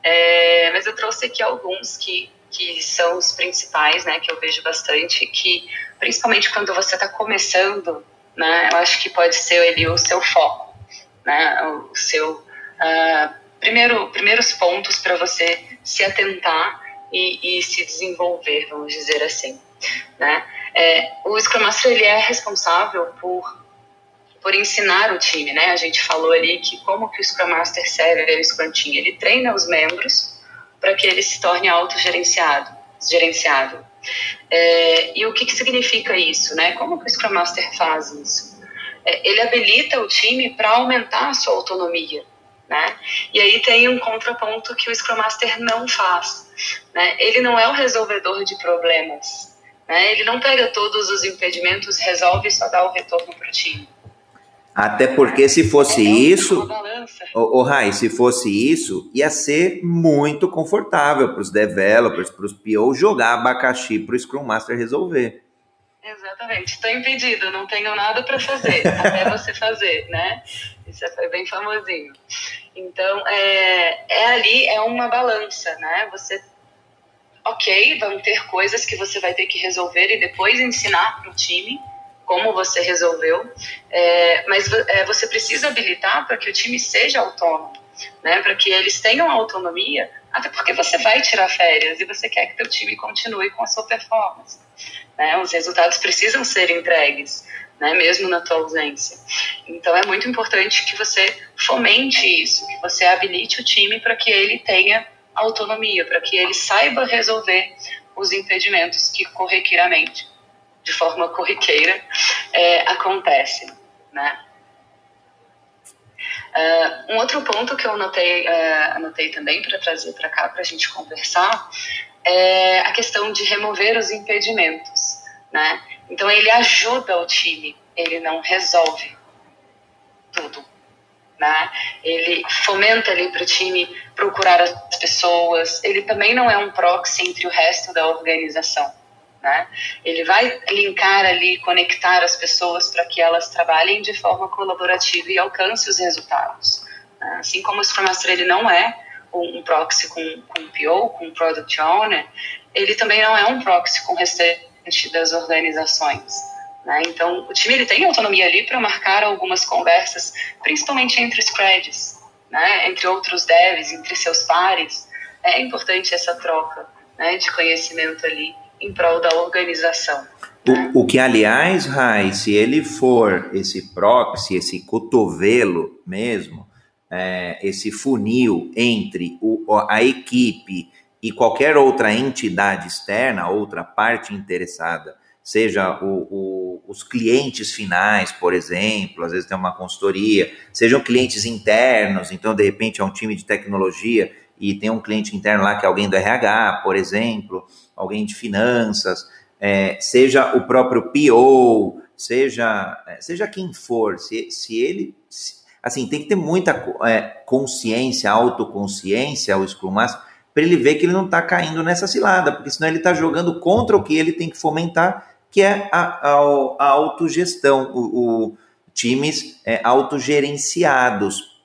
É, mas eu trouxe aqui alguns que, que são os principais, né, que eu vejo bastante, que principalmente quando você está começando, né, eu acho que pode ser ali o seu foco, né, o seu uh, primeiro, primeiros pontos para você se atentar e, e, se desenvolver, vamos dizer assim, né. É, o Scrum Master ele é responsável por por ensinar o time, né? A gente falou ali que como que o Scrum Master serve ao Scrum Team, ele treina os membros para que ele se torne autogerenciado, gerenciado. É, e o que, que significa isso, né? Como que o Scrum Master faz isso? É, ele habilita o time para aumentar a sua autonomia, né? E aí tem um contraponto que o Scrum Master não faz, né? Ele não é o resolvedor de problemas, né? Ele não pega todos os impedimentos, resolve e só dá o retorno para o time. Até porque se fosse é, isso, o, o Rai, se fosse isso, ia ser muito confortável para os developers, para os PO jogar abacaxi para o Scrum Master resolver. Exatamente, estou impedido, não tenho nada para fazer, até você fazer, né? Isso é, foi bem famosinho. Então, é, é ali, é uma balança, né? Você, ok, vão ter coisas que você vai ter que resolver e depois ensinar para o time, como você resolveu, é, mas é, você precisa habilitar para que o time seja autônomo, né, para que eles tenham autonomia, até porque você vai tirar férias e você quer que teu time continue com a sua performance. Né, os resultados precisam ser entregues, né, mesmo na tua ausência. Então é muito importante que você fomente isso, que você habilite o time para que ele tenha autonomia, para que ele saiba resolver os impedimentos que corriqueiramente de forma corriqueira é, acontece, né? Uh, um outro ponto que eu anotei, uh, anotei também para trazer para cá para a gente conversar é a questão de remover os impedimentos, né? Então ele ajuda o time, ele não resolve tudo, né? Ele fomenta ali para o time procurar as pessoas. Ele também não é um proxy entre o resto da organização. Né? Ele vai linkar ali, conectar as pessoas para que elas trabalhem de forma colaborativa e alcance os resultados. Né? Assim como o Scrum Master ele não é um proxy com, com PO, com Product Owner, ele também não é um proxy com o restante das organizações. Né? Então, o time ele tem autonomia ali para marcar algumas conversas, principalmente entre squads, né? entre outros devs, entre seus pares. É importante essa troca né, de conhecimento ali em prol da organização. O, o que, aliás, Rai, se ele for esse proxy, esse cotovelo mesmo, é, esse funil entre o, a equipe e qualquer outra entidade externa, outra parte interessada, seja o, o, os clientes finais, por exemplo, às vezes tem uma consultoria, sejam clientes internos, então de repente é um time de tecnologia e tem um cliente interno lá que é alguém do RH, por exemplo, alguém de finanças, é, seja o próprio PO, seja, é, seja quem for, se, se ele. Se, assim, tem que ter muita é, consciência, autoconsciência, o Scrum Master, para ele ver que ele não está caindo nessa cilada, porque senão ele está jogando contra o que ele tem que fomentar, que é a, a, a autogestão, o, o times é, autogerenciados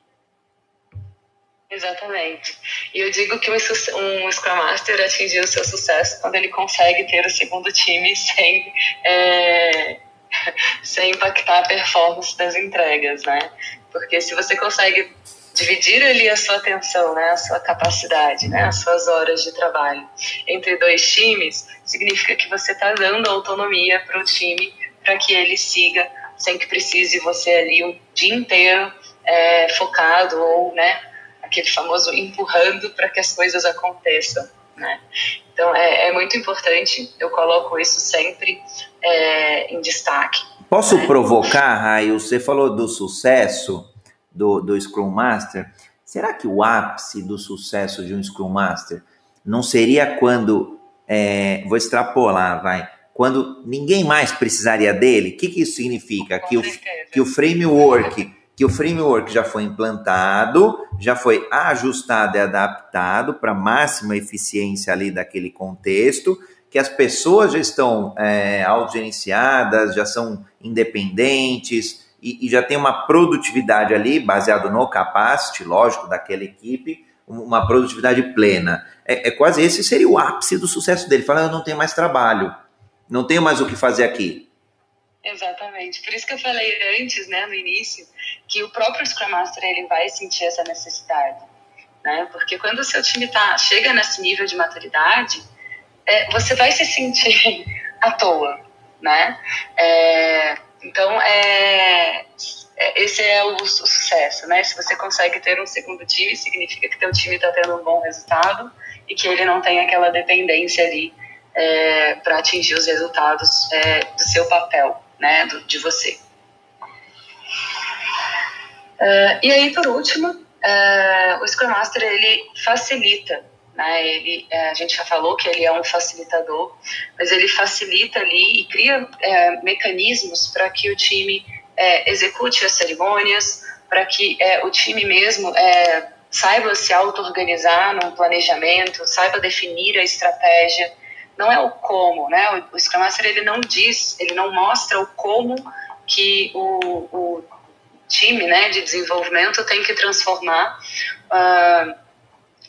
Exatamente. E eu digo que um, um Scrum Master atingiu o seu sucesso quando ele consegue ter o segundo time sem, é, sem impactar a performance das entregas, né? Porque se você consegue dividir ali a sua atenção, né, a sua capacidade, né, as suas horas de trabalho entre dois times, significa que você está dando autonomia para o time para que ele siga sem que precise você ali o dia inteiro é, focado ou, né, aquele famoso empurrando para que as coisas aconteçam. Né? Então é, é, muito importante, eu coloco isso sempre é, em destaque. Posso provocar, Raio? Você falou do sucesso do, do Scrum Master. Será que o ápice do sucesso de um Scrum Master não seria quando, é, vou extrapolar, vai, quando ninguém mais precisaria dele? O que, que isso significa? que o, que o framework que o framework já foi implantado, já foi ajustado e adaptado para máxima eficiência ali daquele contexto, que as pessoas já estão é, autogerenciadas, já são independentes e, e já tem uma produtividade ali baseado no capacity, lógico, daquela equipe, uma produtividade plena. É, é, quase esse seria o ápice do sucesso dele. Fala, eu não tenho mais trabalho, não tenho mais o que fazer aqui. Exatamente. Por isso que eu falei antes, né, no início, que o próprio Scrum Master ele vai sentir essa necessidade, né? Porque quando o seu time tá chega nesse nível de maturidade, é, você vai se sentir à toa, né? É, então, é, é, esse é o, o, sucesso, né? Se você consegue ter um segundo time, significa que teu time está tendo um bom resultado e que ele não tem aquela dependência ali é, para atingir os resultados é, do seu papel, né? Do, de você. Uh, e aí, por último, uh, o Scrum Master ele facilita né? Ele, é, a gente já falou que ele é um facilitador, mas ele facilita ali e cria é, mecanismos para que o time é, execute as cerimônias, para que é, o time mesmo é, saiba se auto-organizar no planejamento, saiba definir a estratégia. Não é o como, né? O, o Scrum Master ele não diz, ele não mostra o como que o, o time né, de desenvolvimento tem que transformar uh,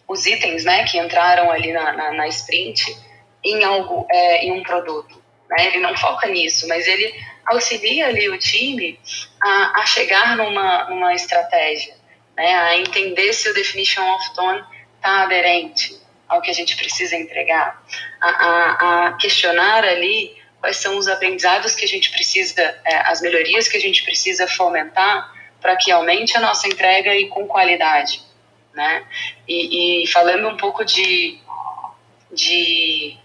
os itens né, que entraram ali na, na, na sprint em algo, é, em um produto. Né? Ele não foca nisso, mas ele auxilia ali o time a, a chegar numa, numa estratégia, né? a entender se o definition of tone está aderente ao que a gente precisa entregar, a, a, a, questionar ali quais são os aprendizados que a gente precisa, é, as melhorias que a gente precisa fomentar para que aumente a nossa entrega e com qualidade né? E, e falando um pouco de, de,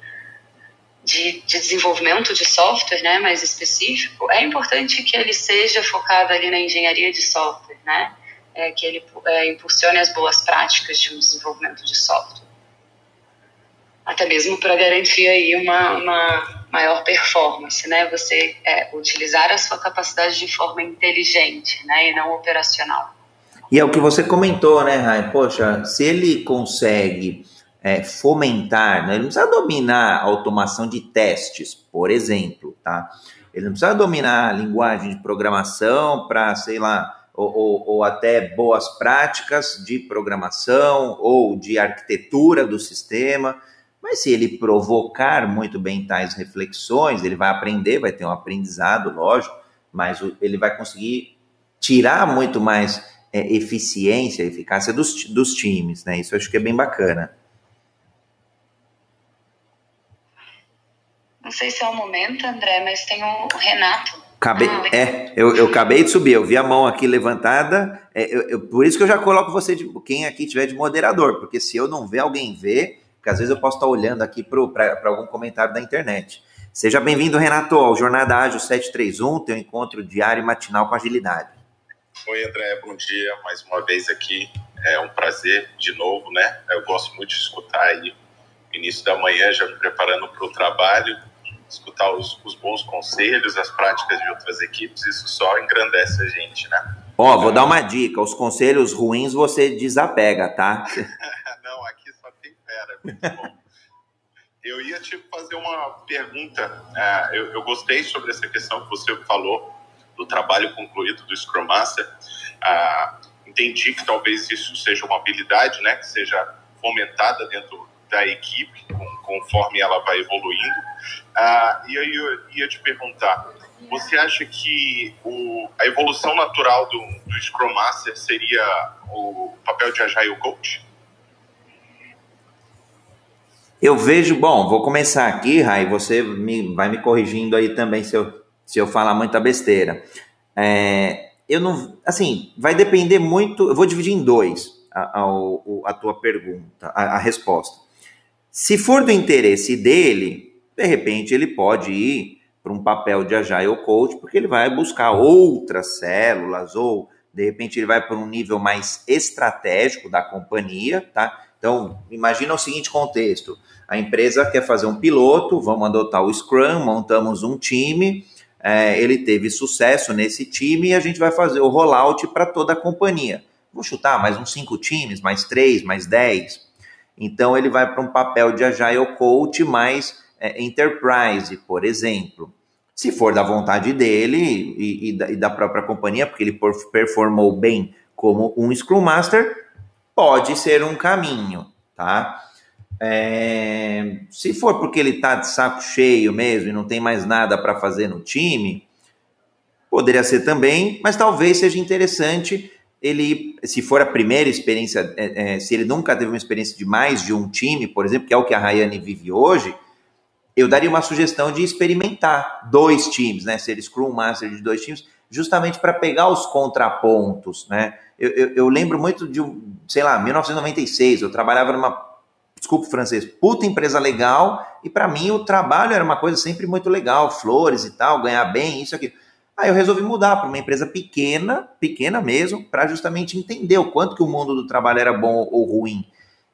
de, de, desenvolvimento de software, né, mais específico, é importante que ele seja focado ali na engenharia de software, né? É, que ele é, impulsione as boas práticas de um desenvolvimento de software. Até mesmo para garantir aí uma, uma maior performance, né? Você é, utilizar a sua capacidade de forma inteligente, né, e não operacional. E é o que você comentou, né, Rai? Poxa, se ele consegue é, fomentar, né? ele não precisa dominar a automação de testes, por exemplo, tá? Ele não precisa dominar a linguagem de programação para, sei lá, ou, ou, ou, até boas práticas de programação ou de arquitetura do sistema. Mas se ele provocar muito bem tais reflexões, ele vai aprender, vai ter um aprendizado, lógico, mas ele vai conseguir tirar muito mais é, eficiência, eficácia dos, dos times, né? Isso eu acho que é bem bacana. Não sei se é o momento, André, mas tem o Renato. Acabei, ah, é, eu, eu acabei de subir, eu vi a mão aqui levantada, é, eu, eu, por isso que eu já coloco você, de, quem aqui tiver de moderador, porque se eu não ver, alguém vê, porque às vezes eu posso estar olhando aqui para algum comentário da internet. Seja bem-vindo, Renato, ao Jornada Ágil 731, teu encontro diário e matinal com agilidade. Oi, André, bom dia. Mais uma vez aqui. É um prazer de novo, né? Eu gosto muito de escutar aí início da manhã, já me preparando para o trabalho, escutar os, os, bons conselhos, as práticas de outras equipes, isso só engrandece a gente, né? Ó, oh, vou dar uma dica: os conselhos ruins você desapega, tá? Não, aqui só tem fera, muito bom. Eu ia te fazer uma pergunta. Eu, eu gostei sobre essa questão que você falou do trabalho concluído do Scrum Master. Ah, entendi que talvez isso seja uma habilidade, né, que seja fomentada dentro da equipe conforme ela vai evoluindo. Ah, e aí eu ia te perguntar, você acha que o, a evolução natural do, do Scrum Master seria o papel de Agile Coach? Eu vejo, bom, vou começar aqui, Rai, você me, vai me corrigindo aí também se eu se eu falar muita besteira. É, eu não, assim, vai depender muito. Eu vou dividir em dois a, a, a tua pergunta, a, a resposta. Se for do interesse dele, de repente ele pode ir para um papel de agile coach, porque ele vai buscar outras células ou de repente ele vai para um nível mais estratégico da companhia, tá? Então, imagina o seguinte contexto: a empresa quer fazer um piloto, vamos adotar o Scrum, montamos um time, é, ele teve sucesso nesse time e a gente vai fazer o rollout para toda a companhia. Vou chutar mais uns cinco times, mais três, mais dez. Então ele vai para um papel de agile coach mais é, enterprise, por exemplo. Se for da vontade dele e, e, da, e da própria companhia, porque ele performou bem como um Scrum Master, pode ser um caminho, tá? É, se for porque ele tá de saco cheio mesmo e não tem mais nada para fazer no time, poderia ser também, mas talvez seja interessante ele, se for a primeira experiência, é, é, se ele nunca teve uma experiência de mais de um time, por exemplo, que é o que a Rayane vive hoje, eu daria uma sugestão de experimentar dois times, né? Ser Scrum Master de dois times, justamente para pegar os contrapontos, né? Eu, eu, eu, lembro muito de, sei lá, 1996, eu trabalhava numa, desculpa o francês, puta empresa legal, e para mim o trabalho era uma coisa sempre muito legal, flores e tal, ganhar bem, isso aqui. Aí eu resolvi mudar para uma empresa pequena, pequena mesmo, para justamente entender o quanto que o mundo do trabalho era bom ou ruim.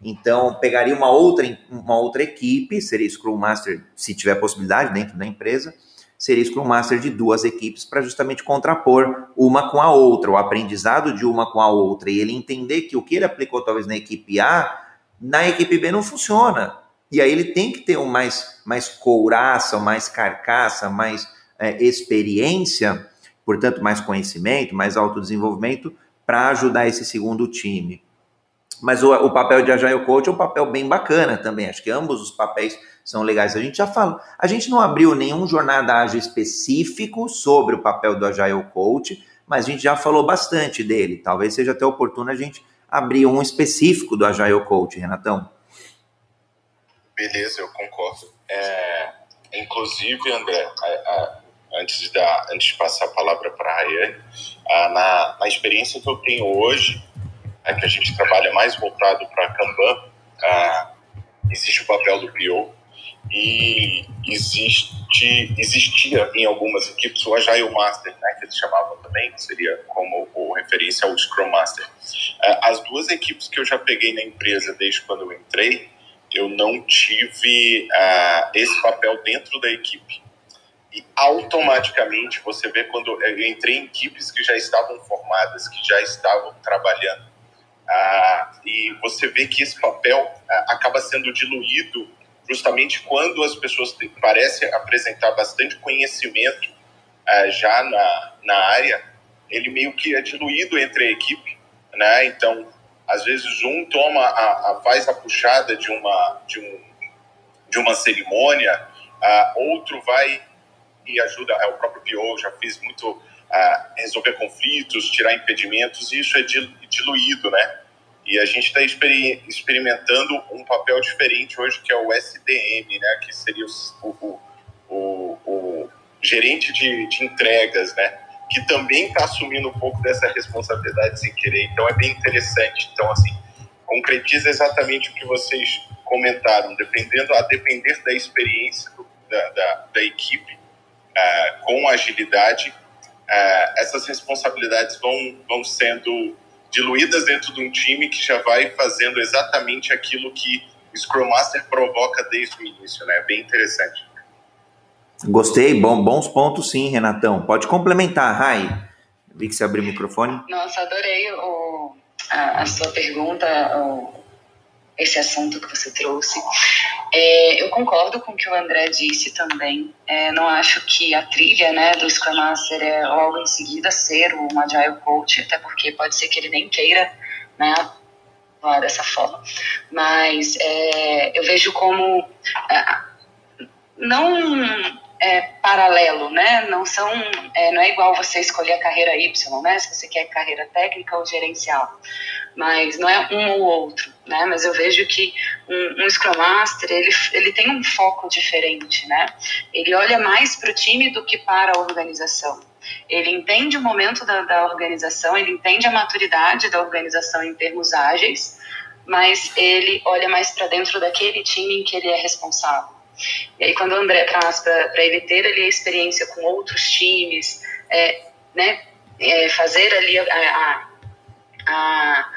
Então, pegaria uma outra, uma outra equipe, seria Scrum Master, se tiver possibilidade dentro da empresa, seria Scrum Master de duas equipes para justamente contrapor uma com a outra, o aprendizado de uma com a outra, e ele entender que o que ele aplicou talvez na equipe A, na equipe B não funciona. E aí ele tem que ter um mais, mais couraça, mais carcaça, mais é, experiência, portanto, mais conhecimento, mais autodesenvolvimento, para ajudar esse segundo time. Mas o, o, papel de Agile Coach é um papel bem bacana também. Acho que ambos os papéis são legais. A gente já falou, a gente não abriu nenhum jornada ágil específico sobre o papel do Agile Coach, mas a gente já falou bastante dele. Talvez seja até oportuno a gente abrir um específico do Agile Coach, Renatão. Beleza, eu concordo. É, inclusive, André, a, a, antes, de dar, antes de passar a palavra para a Rayane, na, experiência que eu tenho hoje, é que a gente trabalha mais voltado para Kanban, ah, existe o papel do PO e existe, existia em algumas equipes o Agile Master, né, que eles chamavam também, que seria como o referência ao Scrum Master. Ah, as duas equipes que eu já peguei na empresa desde quando eu entrei, eu não tive ah, esse papel dentro da equipe. E automaticamente você vê quando eu entrei em equipes que já estavam formadas, que já estavam trabalhando ah, e você vê que esse papel ah, acaba sendo diluído justamente quando as pessoas parecem apresentar bastante conhecimento ah, já na, na área, ele meio que é diluído entre a equipe, né? Então, às vezes um toma a, a faz a puxada de uma de, um, de uma cerimônia, outro vai e ajuda, é o próprio PO já fiz muito resolver conflitos, tirar impedimentos, e isso é diluído, né? E a gente está experimentando um papel diferente hoje, que é o SDM, né? Que seria o, o, o, gerente de, de, entregas, né? Que também está assumindo um pouco dessa responsabilidade sem querer. Então é bem interessante. Então, assim, concretiza exatamente o que vocês comentaram, dependendo a depender da experiência do, da, da, da, equipe, uh, com agilidade, uh, essas responsabilidades vão, vão sendo diluídas dentro de um time que já vai fazendo exatamente aquilo que o Scrum Master provoca desde o início, né? Bem interessante. Gostei, bom, bons pontos sim, Renatão. Pode complementar, Rai. Vi que você abriu o microfone. Nossa, adorei o, a, a sua pergunta, o, esse assunto que você trouxe. É, eu concordo com o que o André disse também. É, não acho que a trilha né, do Scrum Master é logo em seguida ser um Agile Coach, até porque pode ser que ele nem queira né, atuar dessa forma. Mas é, eu vejo como é, não é, paralelo, né? Não são, é, não é igual você escolher a carreira Y, né? Se você quer carreira técnica ou gerencial, mas não é um ou outro, né? Mas eu vejo que um, um Scrum Master ele, ele tem um foco diferente, né? Ele olha mais para o time do que para a organização. Ele entende o momento da, da organização, ele entende a maturidade da organização em termos ágeis, mas ele olha mais para dentro daquele time em que ele é responsável. E aí, quando o André traz para ele ter ali a experiência com outros times, é, né, é, fazer ali a, a, a,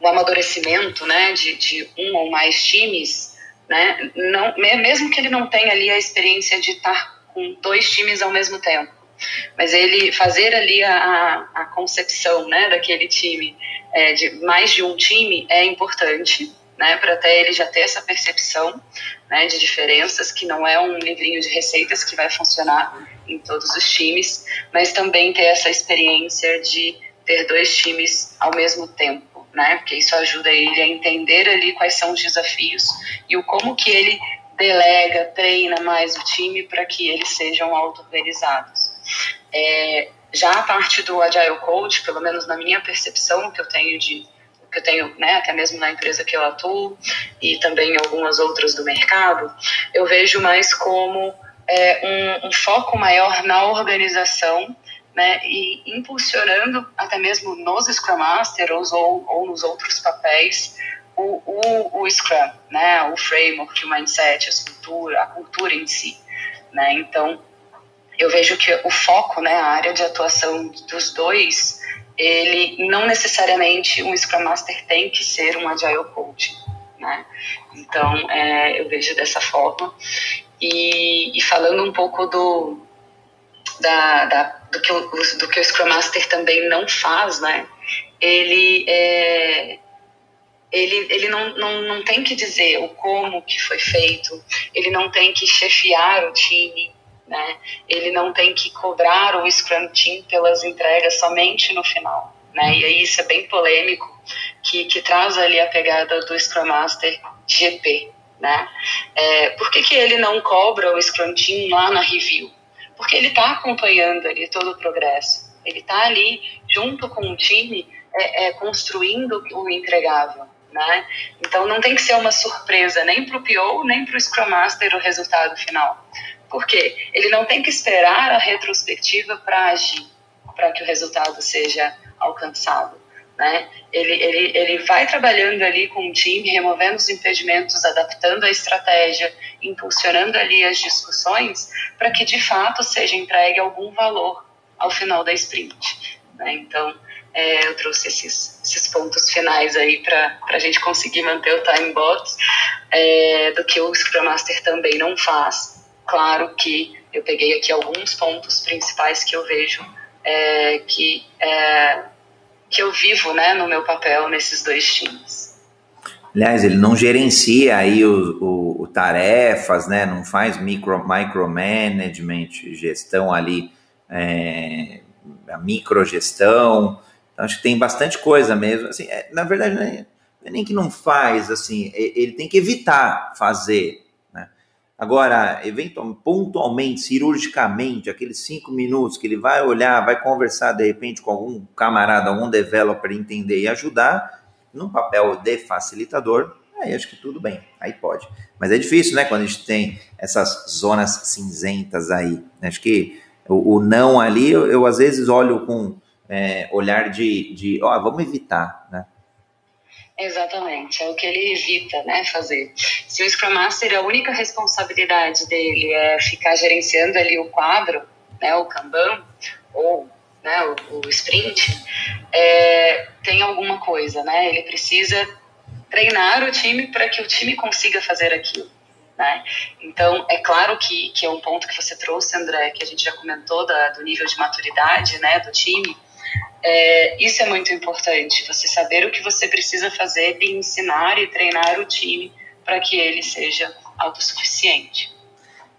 o amadurecimento né, de, de um ou mais times, né, não, mesmo que ele não tenha ali a experiência de estar com dois times ao mesmo tempo, mas ele fazer ali a, a concepção né, daquele time, é, de mais de um time, é importante né, para até ele já ter essa percepção né, de diferenças, que não é um livrinho de receitas que vai funcionar em todos os times, mas também ter essa experiência de ter dois times ao mesmo tempo. né? Porque isso ajuda ele a entender ali quais são os desafios e o como que ele delega, treina mais o time para que eles sejam auto-organizados. É, já a parte do Agile Coach, pelo menos na minha percepção que eu tenho de que eu tenho, né, até mesmo na empresa que eu atuo e também em algumas outras do mercado, eu vejo mais como é, um, um foco maior na organização né, e impulsionando até mesmo nos Scrum Masters ou, ou nos outros papéis o, o, o Scrum, né, o framework, o mindset, a cultura, a cultura em si. Né? Então, eu vejo que o foco, né, a área de atuação dos dois, ele não necessariamente um Scrum Master tem que ser um Agile Coach. Né? Então, é, eu vejo dessa forma. E, e falando um pouco do, da, da, do, que o, do que o Scrum Master também não faz, né? Ele, é, ele, ele não, não, não tem que dizer o como que foi feito, ele não tem que chefiar o time, né? Ele não tem que cobrar o Scrum Team pelas entregas somente no final, né? E aí isso é bem polêmico, que, que traz ali a pegada do Scrum Master GP, né? É, por que, que ele não cobra o Scrum Team lá na review? porque ele está acompanhando ali todo o progresso. Ele está ali junto com o time é, é, construindo o entregável. Né? Então não tem que ser uma surpresa nem para o PO, nem para o Scrum Master o resultado final. Por quê? Ele não tem que esperar a retrospectiva para agir, para que o resultado seja alcançado. Né? Ele, ele, ele vai trabalhando ali com o time, removendo os impedimentos, adaptando a estratégia, impulsionando ali as discussões, para que de fato seja entregue algum valor ao final da sprint. Né? Então, é, eu trouxe esses, esses pontos finais aí para a gente conseguir manter o time bot, é, do que o Scrum Master também não faz. Claro que eu peguei aqui alguns pontos principais que eu vejo é, que é, que eu vivo né, no meu papel nesses dois times. Aliás, ele não gerencia aí o, o, o tarefas, né? Não faz micro, micromanagement, gestão ali, é, a microgestão. Então, acho que tem bastante coisa mesmo. Assim, é, na verdade, não é, é nem que não faz, assim, ele tem que evitar fazer Agora, eventualmente, pontualmente, cirurgicamente, aqueles cinco minutos que ele vai olhar, vai conversar de repente com algum camarada, algum developer, entender e ajudar, num papel de facilitador, aí acho que tudo bem, aí pode. Mas é difícil, né, quando a gente tem essas zonas cinzentas aí. Acho que o, o não ali, eu, eu, às vezes olho com é, olhar de, de ó, vamos evitar, né? Exatamente, é o que ele evita né, fazer. Se o Scrum Master, a única responsabilidade dele é ficar gerenciando ali o quadro, né, o Kanban, ou né, o, o sprint, é, tem alguma coisa, né? Ele precisa treinar o time para que o time consiga fazer aquilo. Né? Então, é claro que, que é um ponto que você trouxe, André, que a gente já comentou da, do nível de maturidade né, do time, é, isso é muito importante, você saber o que você precisa fazer e ensinar e treinar o time para que ele seja autossuficiente.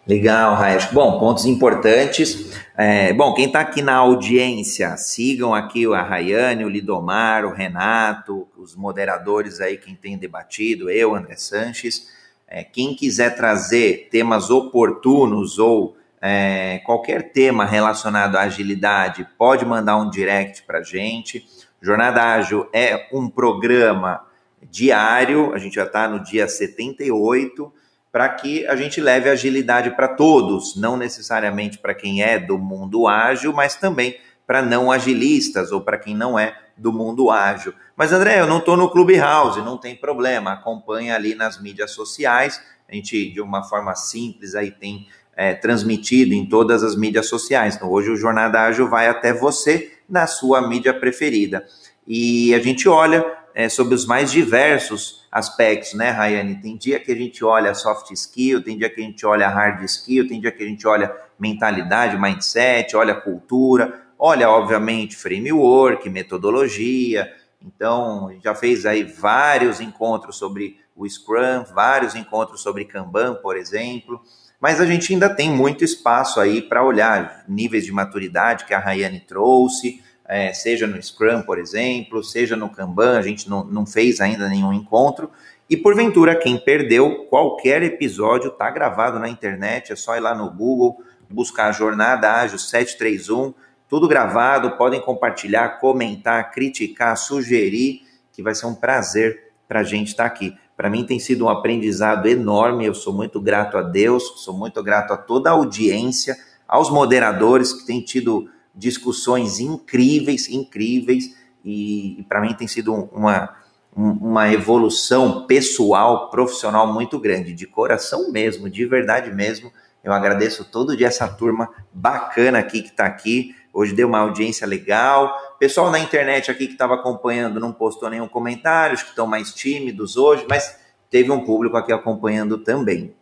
Legal, Raesh. Bom, pontos importantes. É, bom, quem está aqui na audiência, sigam aqui a Rayane, o Lidomar, o Renato, os moderadores aí, quem tem debatido, eu, André Sanches. É, quem quiser trazer temas oportunos ou é, qualquer tema relacionado à agilidade, pode mandar um direct para a gente. Jornada Ágil é um programa diário, a gente já está no dia 78, para que a gente leve agilidade para todos, não necessariamente para quem é do mundo ágil, mas também para não agilistas ou para quem não é do mundo ágil. Mas André, eu não estou no Clubhouse, não tem problema, acompanha ali nas mídias sociais, a gente de uma forma simples aí tem é, transmitido em todas as mídias sociais. Então, hoje o Jornada Ágil vai até você na sua mídia preferida. E a gente olha é, sobre os mais diversos aspectos, né, Rayane? Tem dia que a gente olha soft skill, tem dia que a gente olha hard skill, tem dia que a gente olha mentalidade, mindset, olha cultura, olha, obviamente, framework, metodologia. Então, já fez aí vários encontros sobre o Scrum, vários encontros sobre Kanban, por exemplo mas a gente ainda tem muito espaço aí para olhar níveis de maturidade que a Rayane trouxe, é, seja no Scrum, por exemplo, seja no Kanban, a gente não, não fez ainda nenhum encontro. E porventura, quem perdeu, qualquer episódio está gravado na internet, é só ir lá no Google, buscar a Jornada Ágil 731, tudo gravado, podem compartilhar, comentar, criticar, sugerir, que vai ser um prazer para a gente estar tá aqui. Para mim tem sido um aprendizado enorme, eu sou muito grato a Deus, sou muito grato a toda a audiência, aos moderadores que têm tido discussões incríveis, incríveis, e, e para mim tem sido uma, uma evolução pessoal, profissional muito grande, de coração mesmo, de verdade mesmo. Eu agradeço todo dia essa turma bacana aqui que está aqui. Hoje deu uma audiência legal. Pessoal na internet aqui que estava acompanhando não postou nenhum comentário, os que estão mais tímidos hoje, mas teve um público aqui acompanhando também.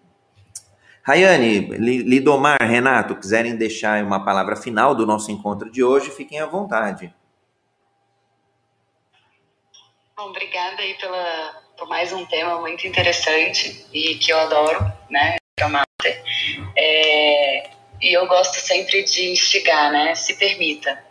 Rayane, Lidomar, Renato, quiserem deixar uma palavra final do nosso encontro de hoje, fiquem à vontade. Bom, obrigada aí pela, por mais um tema muito interessante e que eu adoro, né, é, e eu gosto sempre de instigar, né, se permita.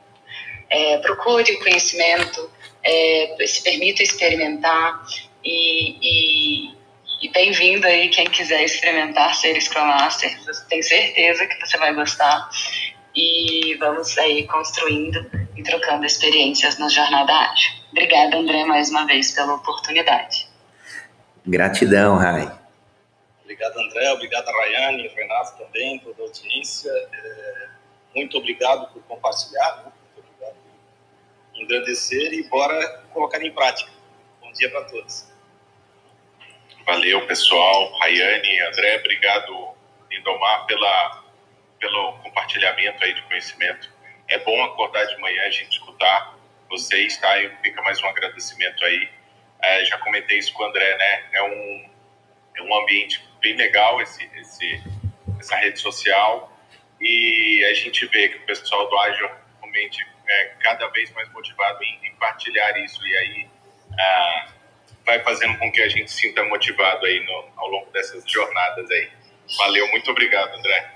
É, procure o conhecimento, é, se permita experimentar e, e e bem-vindo aí quem quiser experimentar ser Scrum Master. Tenho certeza que você vai gostar. E vamos aí construindo e trocando experiências na Jornada Ágil. Obrigada, André, mais uma vez pela oportunidade. Gratidão, Rai. Obrigado, André. Obrigado, Rayane, Renato também, toda a audiência. É, muito obrigado por compartilhar, né? muito obrigado por engrandecer e bora colocar em prática. Bom dia para todos. Valeu, pessoal. Rayane, André, obrigado, Lindomar, pela, pelo compartilhamento aí de conhecimento. É bom acordar de manhã, a gente escutar vocês, tá? E fica mais um agradecimento aí. É, já comentei isso com o André, né? É um, é um ambiente bem legal esse, esse, essa rede social e a gente vê que o pessoal do Agile realmente é cada vez mais motivado em, em partilhar isso e aí... Ah, vai fazendo com que a gente sinta motivado aí no, ao longo dessas jornadas aí. Valeu, muito obrigado, André.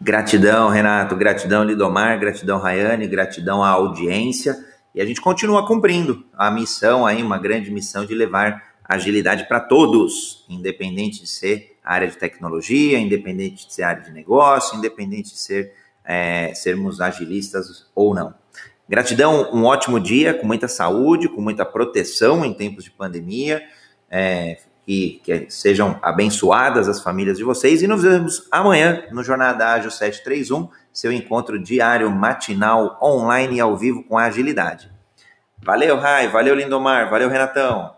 Gratidão, Renato, gratidão, Lidomar, gratidão, Rayane, gratidão à audiência. E a gente continua cumprindo a missão aí, uma grande missão de levar agilidade para todos, independente de ser área de tecnologia, independente de ser área de negócio, independente de ser é, sermos agilistas ou não. Gratidão, um ótimo dia, com muita saúde, com muita proteção em tempos de pandemia. É, que, que, sejam abençoadas as famílias de vocês. E nos vemos amanhã no Jornada Ágil 731, seu encontro diário, matinal, online e ao vivo com agilidade. Valeu, Rai, valeu, Lindomar, valeu, Renatão.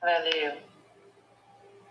Valeu.